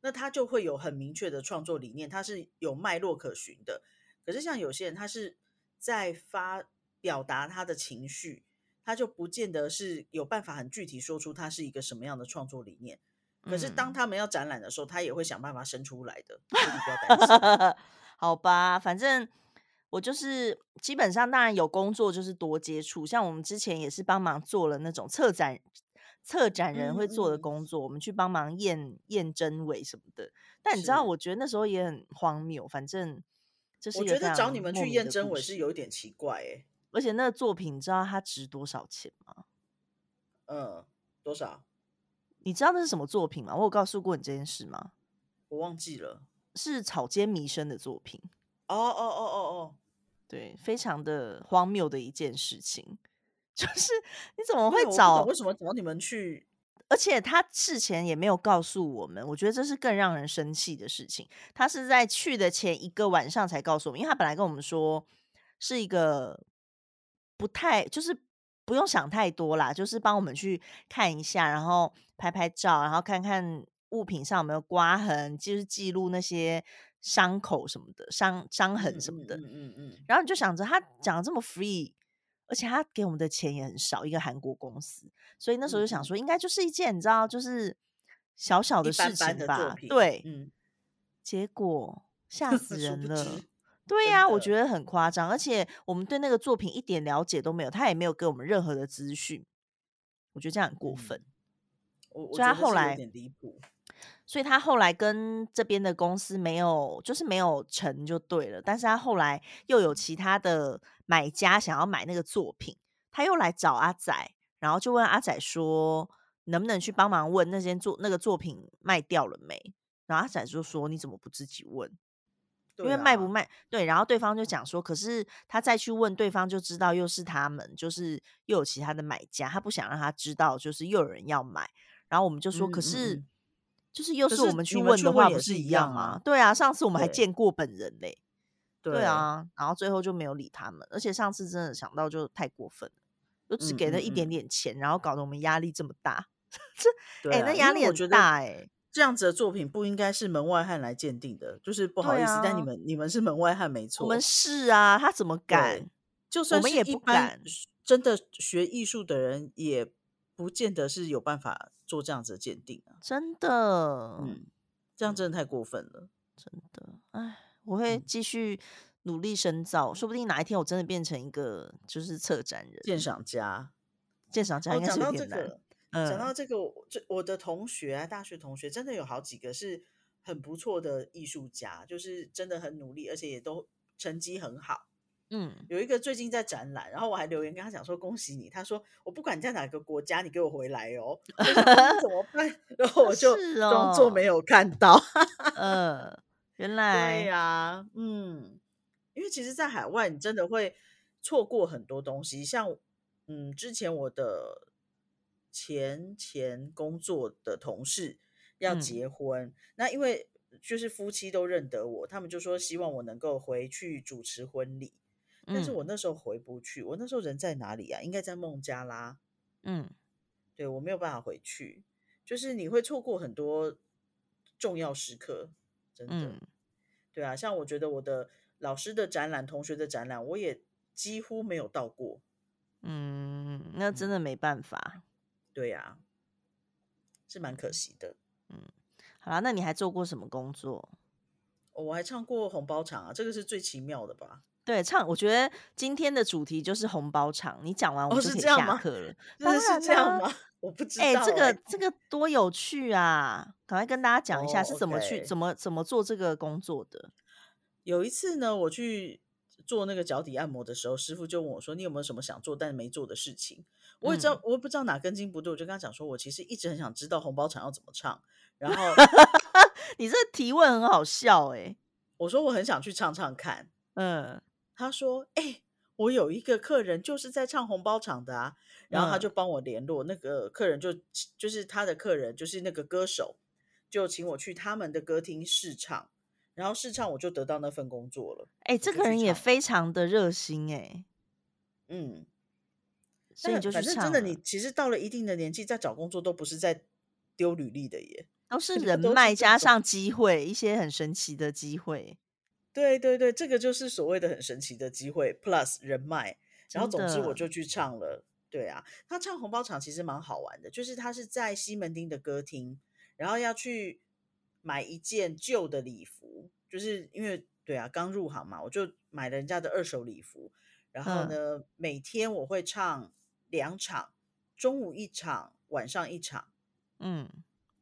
那他就会有很明确的创作理念，他是有脉络可循的。可是像有些人，他是在发表达他的情绪，他就不见得是有办法很具体说出他是一个什么样的创作理念。可是当他们要展览的时候，他也会想办法生出来的。你不要担心，好吧？反正我就是基本上，当然有工作就是多接触。像我们之前也是帮忙做了那种策展。策展人会做的工作，我们去帮忙验验真伪什么的。但你知道，我觉得那时候也很荒谬。反正这是我觉得找你们去验真伪是有一点奇怪哎。而且那个作品，你知道它值多少钱吗？嗯，多少？你知道那是什么作品吗？我有告诉过你这件事吗？我忘记了。是草间弥生的作品。哦哦哦哦哦，对，非常的荒谬的一件事情。就是你怎么会找？为什么找你们去？而且他事前也没有告诉我们，我觉得这是更让人生气的事情。他是在去的前一个晚上才告诉我们，因为他本来跟我们说是一个不太，就是不用想太多啦，就是帮我们去看一下，然后拍拍照，然后看看物品上有没有刮痕，就是记录那些伤口什么的、伤伤痕什么的。嗯嗯嗯。然后你就想着他讲的这么 free。而且他给我们的钱也很少，一个韩国公司，所以那时候就想说，应该就是一件你知道，就是小小的事情吧。对，嗯。结果吓死 人了。对呀，我觉得很夸张，而且我们对那个作品一点了解都没有，他也没有给我们任何的资讯。我觉得这样很过分。我所以他后来有点离谱。所以他后来跟这边的公司没有，就是没有成就对了。但是他后来又有其他的买家想要买那个作品，他又来找阿仔，然后就问阿仔说，能不能去帮忙问那件作那个作品卖掉了没？然后阿仔就说，你怎么不自己问？因为卖不卖？对，然后对方就讲说，可是他再去问对方就知道又是他们，就是又有其他的买家，他不想让他知道，就是又有人要买。然后我们就说，可是。就是又是我们去问的话，不是一样吗？对啊，上次我们还见过本人嘞。对啊，然后最后就没有理他们，而且上次真的想到就太过分了，就只给了一点点钱，然后搞得我们压力这么大。这哎，那压力很大哎。这样子的作品不应该是门外汉来鉴定的，就是不好意思，但你们你们是门外汉没错。我们是啊，他怎么敢？就算我们也不敢。真的学艺术的人也不见得是有办法。做这样子的鉴定啊，真的，嗯，这样真的太过分了，真的，哎，我会继续努力深造，说不定哪一天我真的变成一个就是策展人、鉴赏家、鉴赏家应该是有点难。讲到这个，这我的同学啊，大学同学真的有好几个是很不错的艺术家，就是真的很努力，而且也都成绩很好。嗯，有一个最近在展览，然后我还留言跟他讲说恭喜你。他说我不管你在哪个国家，你给我回来哦。怎么办？然后我就装作没有看到。呃，原来对呀，嗯，因为其实，在海外你真的会错过很多东西。像嗯，之前我的前前工作的同事要结婚，那因为就是夫妻都认得我，他们就说希望我能够回去主持婚礼。但是我那时候回不去，我那时候人在哪里啊？应该在孟加拉。嗯，对我没有办法回去，就是你会错过很多重要时刻，真的。对啊，像我觉得我的老师的展览、同学的展览，我也几乎没有到过。嗯，那真的没办法。对呀，是蛮可惜的。嗯，好啦，那你还做过什么工作？我还唱过红包场啊，这个是最奇妙的吧？对，唱我觉得今天的主题就是红包场。你讲完我们就可以下课了。当然是这样吗？我不知道。哎，这个这个多有趣啊！赶快跟大家讲一下是怎么去怎么怎么做这个工作的。有一次呢，我去做那个脚底按摩的时候，师傅就问我说：“你有没有什么想做但没做的事情？”我也知道，我也不知道哪根筋不对，我就跟他讲说：“我其实一直很想知道红包场要怎么唱。”然后你这提问很好笑哎！我说我很想去唱唱看，嗯。他说：“哎，我有一个客人就是在唱红包场的啊，然后他就帮我联络那个客人，就就是他的客人，就是那个歌手，就请我去他们的歌厅试唱，然后试唱我就得到那份工作了。哎，这个人也非常的热心哎，嗯，所以就是真的，你其实到了一定的年纪，在找工作都不是在丢履历的耶。”都是人脉加上机会，一些很神奇的机会。对对对，这个就是所谓的很神奇的机会，plus 人脉。然后总之我就去唱了。对啊，他唱红包场其实蛮好玩的，就是他是在西门町的歌厅，然后要去买一件旧的礼服，就是因为对啊刚入行嘛，我就买了人家的二手礼服。然后呢，每天我会唱两场，中午一场，晚上一场。嗯，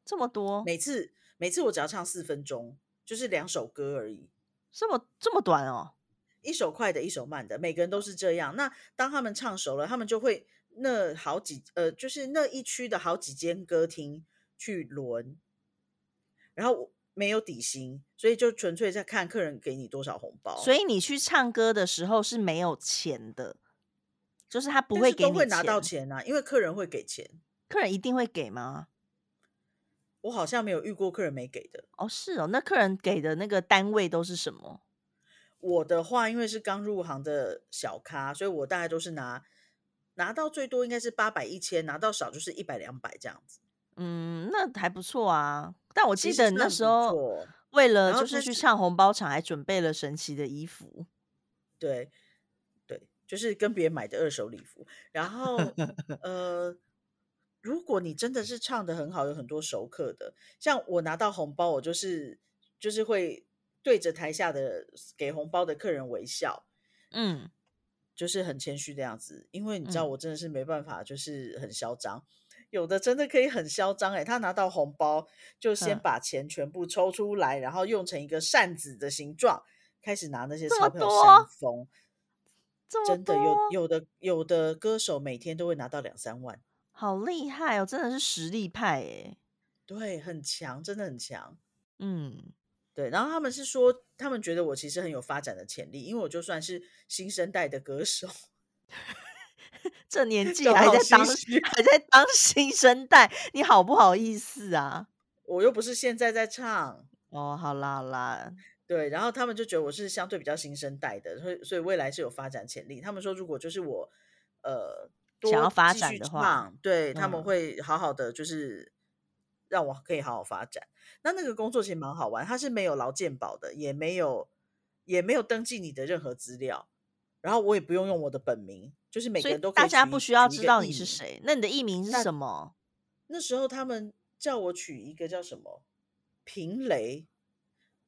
这么多，每次每次我只要唱四分钟，就是两首歌而已。这么这么短哦，一首快的，一首慢的，每个人都是这样。那当他们唱熟了，他们就会那好几呃，就是那一区的好几间歌厅去轮，然后没有底薪，所以就纯粹在看客人给你多少红包。所以你去唱歌的时候是没有钱的，就是他不会给你会拿到钱啊，因为客人会给钱。客人一定会给吗？我好像没有遇过客人没给的哦，是哦，那客人给的那个单位都是什么？我的话，因为是刚入行的小咖，所以我大概都是拿拿到最多应该是八百一千，拿到少就是一百两百这样子。嗯，那还不错啊。但我记得那时候为了就是去唱红包场，还准备了神奇的衣服。对对，就是跟别人买的二手礼服。然后呃。如果你真的是唱的很好，有很多熟客的，像我拿到红包，我就是就是会对着台下的给红包的客人微笑，嗯，就是很谦虚的样子，因为你知道我真的是没办法，就是很嚣张，有的真的可以很嚣张，哎，他拿到红包就先把钱全部抽出来，然后用成一个扇子的形状，开始拿那些钞票扇风，真的有有的有的歌手每天都会拿到两三万。好厉害哦，真的是实力派哎，对，很强，真的很强。嗯，对。然后他们是说，他们觉得我其实很有发展的潜力，因为我就算是新生代的歌手，这年纪还在当还在当新生代，你好不好意思啊？我又不是现在在唱哦。好啦好啦，对。然后他们就觉得我是相对比较新生代的，所以所以未来是有发展潜力。他们说，如果就是我，呃。想要发展的话，对他们会好好的，就是让我可以好好发展。那那个工作其实蛮好玩，它是没有劳健保的，也没有也没有登记你的任何资料，然后我也不用用我的本名，就是每个人都大家不需要知道你是谁。那你的艺名是什么？那时候他们叫我取一个叫什么平雷，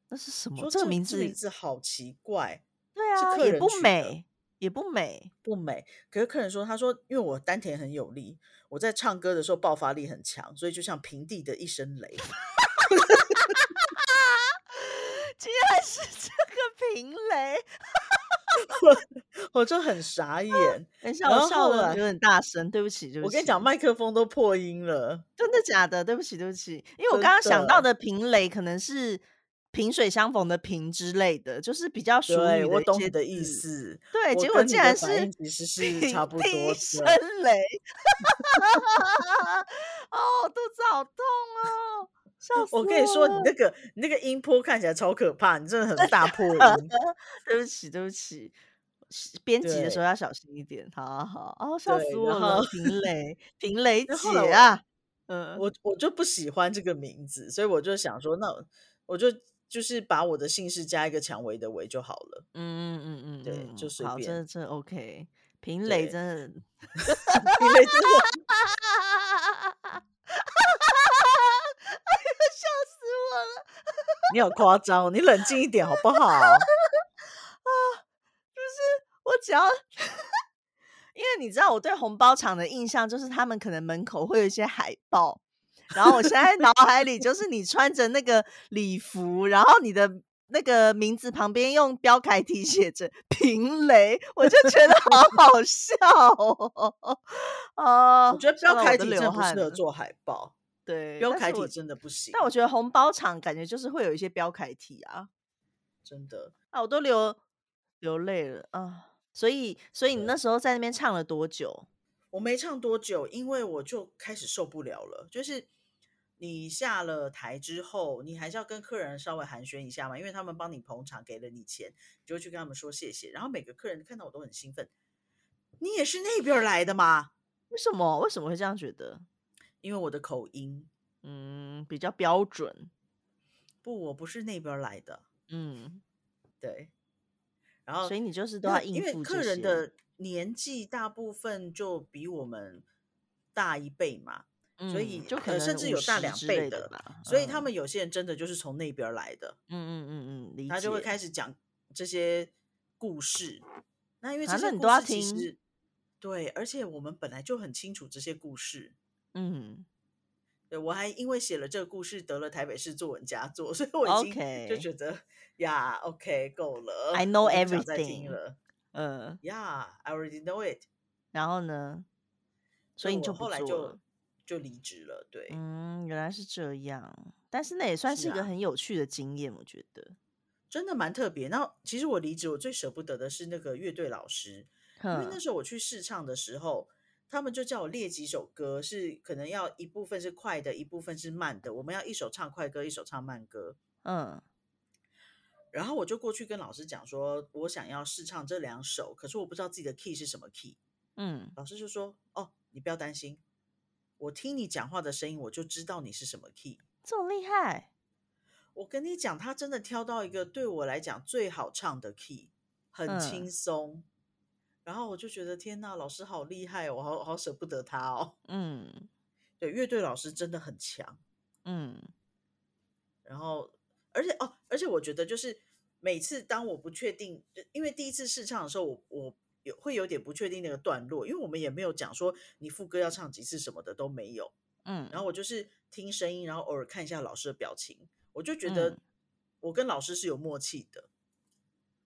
那是什么？这个名字名字好奇怪，对啊，也不美。也不美，不美。可是客人说，他说，因为我丹田很有力，我在唱歌的时候爆发力很强，所以就像平地的一声雷。竟然是这个平雷，我就很傻眼。等一下，我笑了有点大声，对不起，对不起。我跟你讲，麦克风都破音了，真的假的？对不起，对不起，因为我刚刚想到的平雷可能是。萍水相逢的萍之类的，就是比较属于我懂你的意思。对，结果竟然是其实 是差不多的。声雷，哦，肚子好痛哦！笑 死我！跟你说，你那个你那个音波看起来超可怕，你真的很大破音。对不起，对不起，编辑的时候要小心一点。好好好，哦，笑死我了！平雷，平雷姐啊，嗯，我我就不喜欢这个名字，所以我就想说，那我就。就是把我的姓氏加一个蔷薇的薇就好了。嗯嗯嗯嗯，对，就随便。这这 OK。平雷真的，平雷真的，笑死我了！你好夸张，你冷静一点好不好？啊，就是我只要，因为你知道我对红包厂的印象，就是他们可能门口会有一些海报。然后我现在脑海里就是你穿着那个礼服，然后你的那个名字旁边用标楷体写着“平雷”，我就觉得好好笑哦。啊，我觉得标楷体真的不适合做海报，对，标楷体真的不行。但我觉得红包场感觉就是会有一些标楷体啊，真的啊，我都流流泪了啊。所以，所以你那时候在那边唱了多久？我没唱多久，因为我就开始受不了了，就是。你下了台之后，你还是要跟客人稍微寒暄一下嘛，因为他们帮你捧场，给了你钱，你就去跟他们说谢谢。然后每个客人看到我都很兴奋，你也是那边来的吗？为什么？为什么会这样觉得？因为我的口音嗯，比较标准。不，我不是那边来的。嗯，对。然后，所以你就是都要应付因为客人的年纪大部分就比我们大一倍嘛，所以就可能甚至有大两倍的吧。所以他们有些人真的就是从那边来的。嗯嗯嗯嗯，他就会开始讲这些故事。那因为这些故事其实对，而且我们本来就很清楚这些故事。嗯。对，我还因为写了这个故事得了台北市作文佳作，所以我已经就觉得呀，OK，够了，I know everything 了，嗯，Yeah，I already know it。然后呢？所以你就后来就就离职了，对，嗯，原来是这样，但是那也算是一个很有趣的经验，我觉得真的蛮特别。那其实我离职，我最舍不得的是那个乐队老师，因为那时候我去试唱的时候。他们就叫我列几首歌，是可能要一部分是快的，一部分是慢的。我们要一首唱快歌，一首唱慢歌。嗯，然后我就过去跟老师讲说，我想要试唱这两首，可是我不知道自己的 key 是什么 key。嗯，老师就说：“哦，你不要担心，我听你讲话的声音，我就知道你是什么 key。”这么厉害！我跟你讲，他真的挑到一个对我来讲最好唱的 key，很轻松。然后我就觉得天呐，老师好厉害，我好好舍不得他哦。嗯，对，乐队老师真的很强。嗯，然后而且哦，而且我觉得就是每次当我不确定，因为第一次试唱的时候，我我有会有点不确定那个段落，因为我们也没有讲说你副歌要唱几次什么的都没有。嗯，然后我就是听声音，然后偶尔看一下老师的表情，我就觉得我跟老师是有默契的。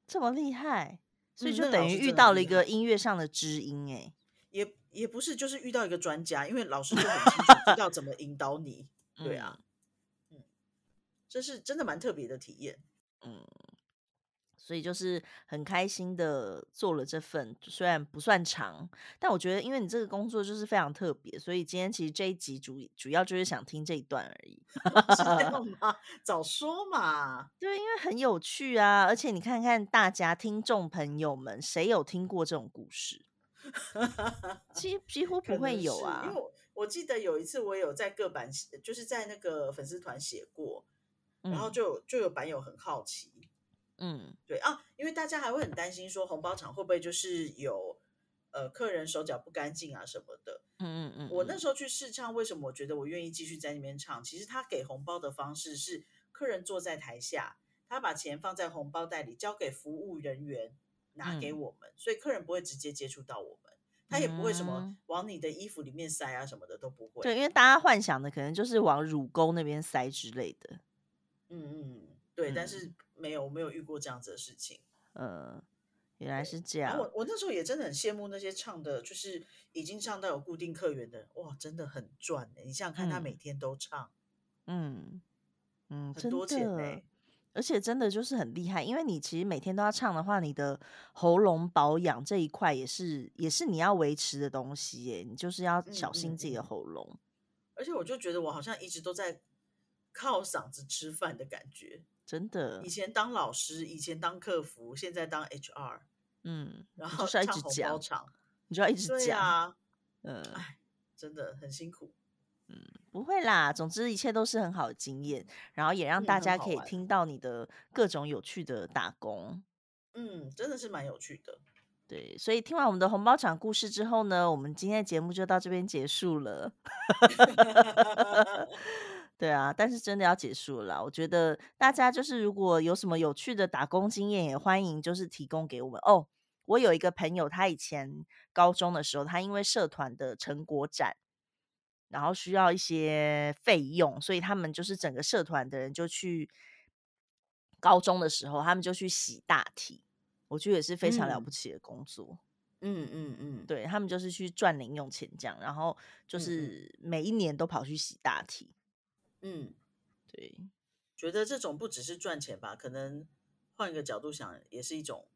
这么厉害。所以就等于遇到了一个音乐上的知音，哎，也也不是，就是遇到一个专家，因为老师就很清楚知道怎么引导你，对啊，嗯，这是真的蛮特别的体验，嗯。所以就是很开心的做了这份，虽然不算长，但我觉得因为你这个工作就是非常特别，所以今天其实这一集主主要就是想听这一段而已。是这样吗？早说嘛！对，因为很有趣啊，而且你看看大家听众朋友们，谁有听过这种故事？几几乎不会有啊。因为我记得有一次我有在各版，就是在那个粉丝团写过，然后就就有版友很好奇。嗯，对啊，因为大家还会很担心说红包场会不会就是有呃客人手脚不干净啊什么的。嗯嗯嗯。我那时候去试唱，为什么我觉得我愿意继续在那边唱？其实他给红包的方式是客人坐在台下，他把钱放在红包袋里，交给服务人员拿给我们，所以客人不会直接接触到我们，他也不会什么往你的衣服里面塞啊什么的都不会。对，因为大家幻想的可能就是往乳沟那边塞之类的。嗯嗯，对，但是。没有，我没有遇过这样子的事情。呃，原来是这样。我我那时候也真的很羡慕那些唱的，就是已经唱到有固定客源的，哇，真的很赚哎！你想想看，他每天都唱，嗯嗯，很多钱哎，而且真的就是很厉害，因为你其实每天都要唱的话，你的喉咙保养这一块也是也是你要维持的东西耶，你就是要小心自己的喉咙。而且我就觉得我好像一直都在靠嗓子吃饭的感觉。真的，以前当老师，以前当客服，现在当 HR，嗯，然后就要一直讲，你就要一直讲，嗯，哎，真的很辛苦，嗯，不会啦，总之一切都是很好的经验，然后也让大家可以听到你的各种有趣的打工，嗯，真的是蛮有趣的，对，所以听完我们的红包场故事之后呢，我们今天的节目就到这边结束了。对啊，但是真的要结束了。我觉得大家就是如果有什么有趣的打工经验，也欢迎就是提供给我们哦。我有一个朋友，他以前高中的时候，他因为社团的成果展，然后需要一些费用，所以他们就是整个社团的人就去高中的时候，他们就去洗大体。我觉得也是非常了不起的工作。嗯嗯嗯，对他们就是去赚零用钱这样，然后就是每一年都跑去洗大体。嗯，对，觉得这种不只是赚钱吧，可能换一个角度想，也是一种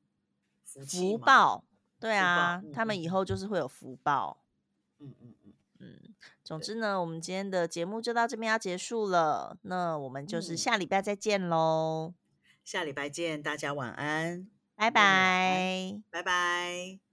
福福报。对啊，他们以后就是会有福报。嗯嗯嗯嗯。总之呢，我们今天的节目就到这边要结束了，那我们就是下礼拜再见喽。下礼拜见，大家晚安，拜拜，拜拜。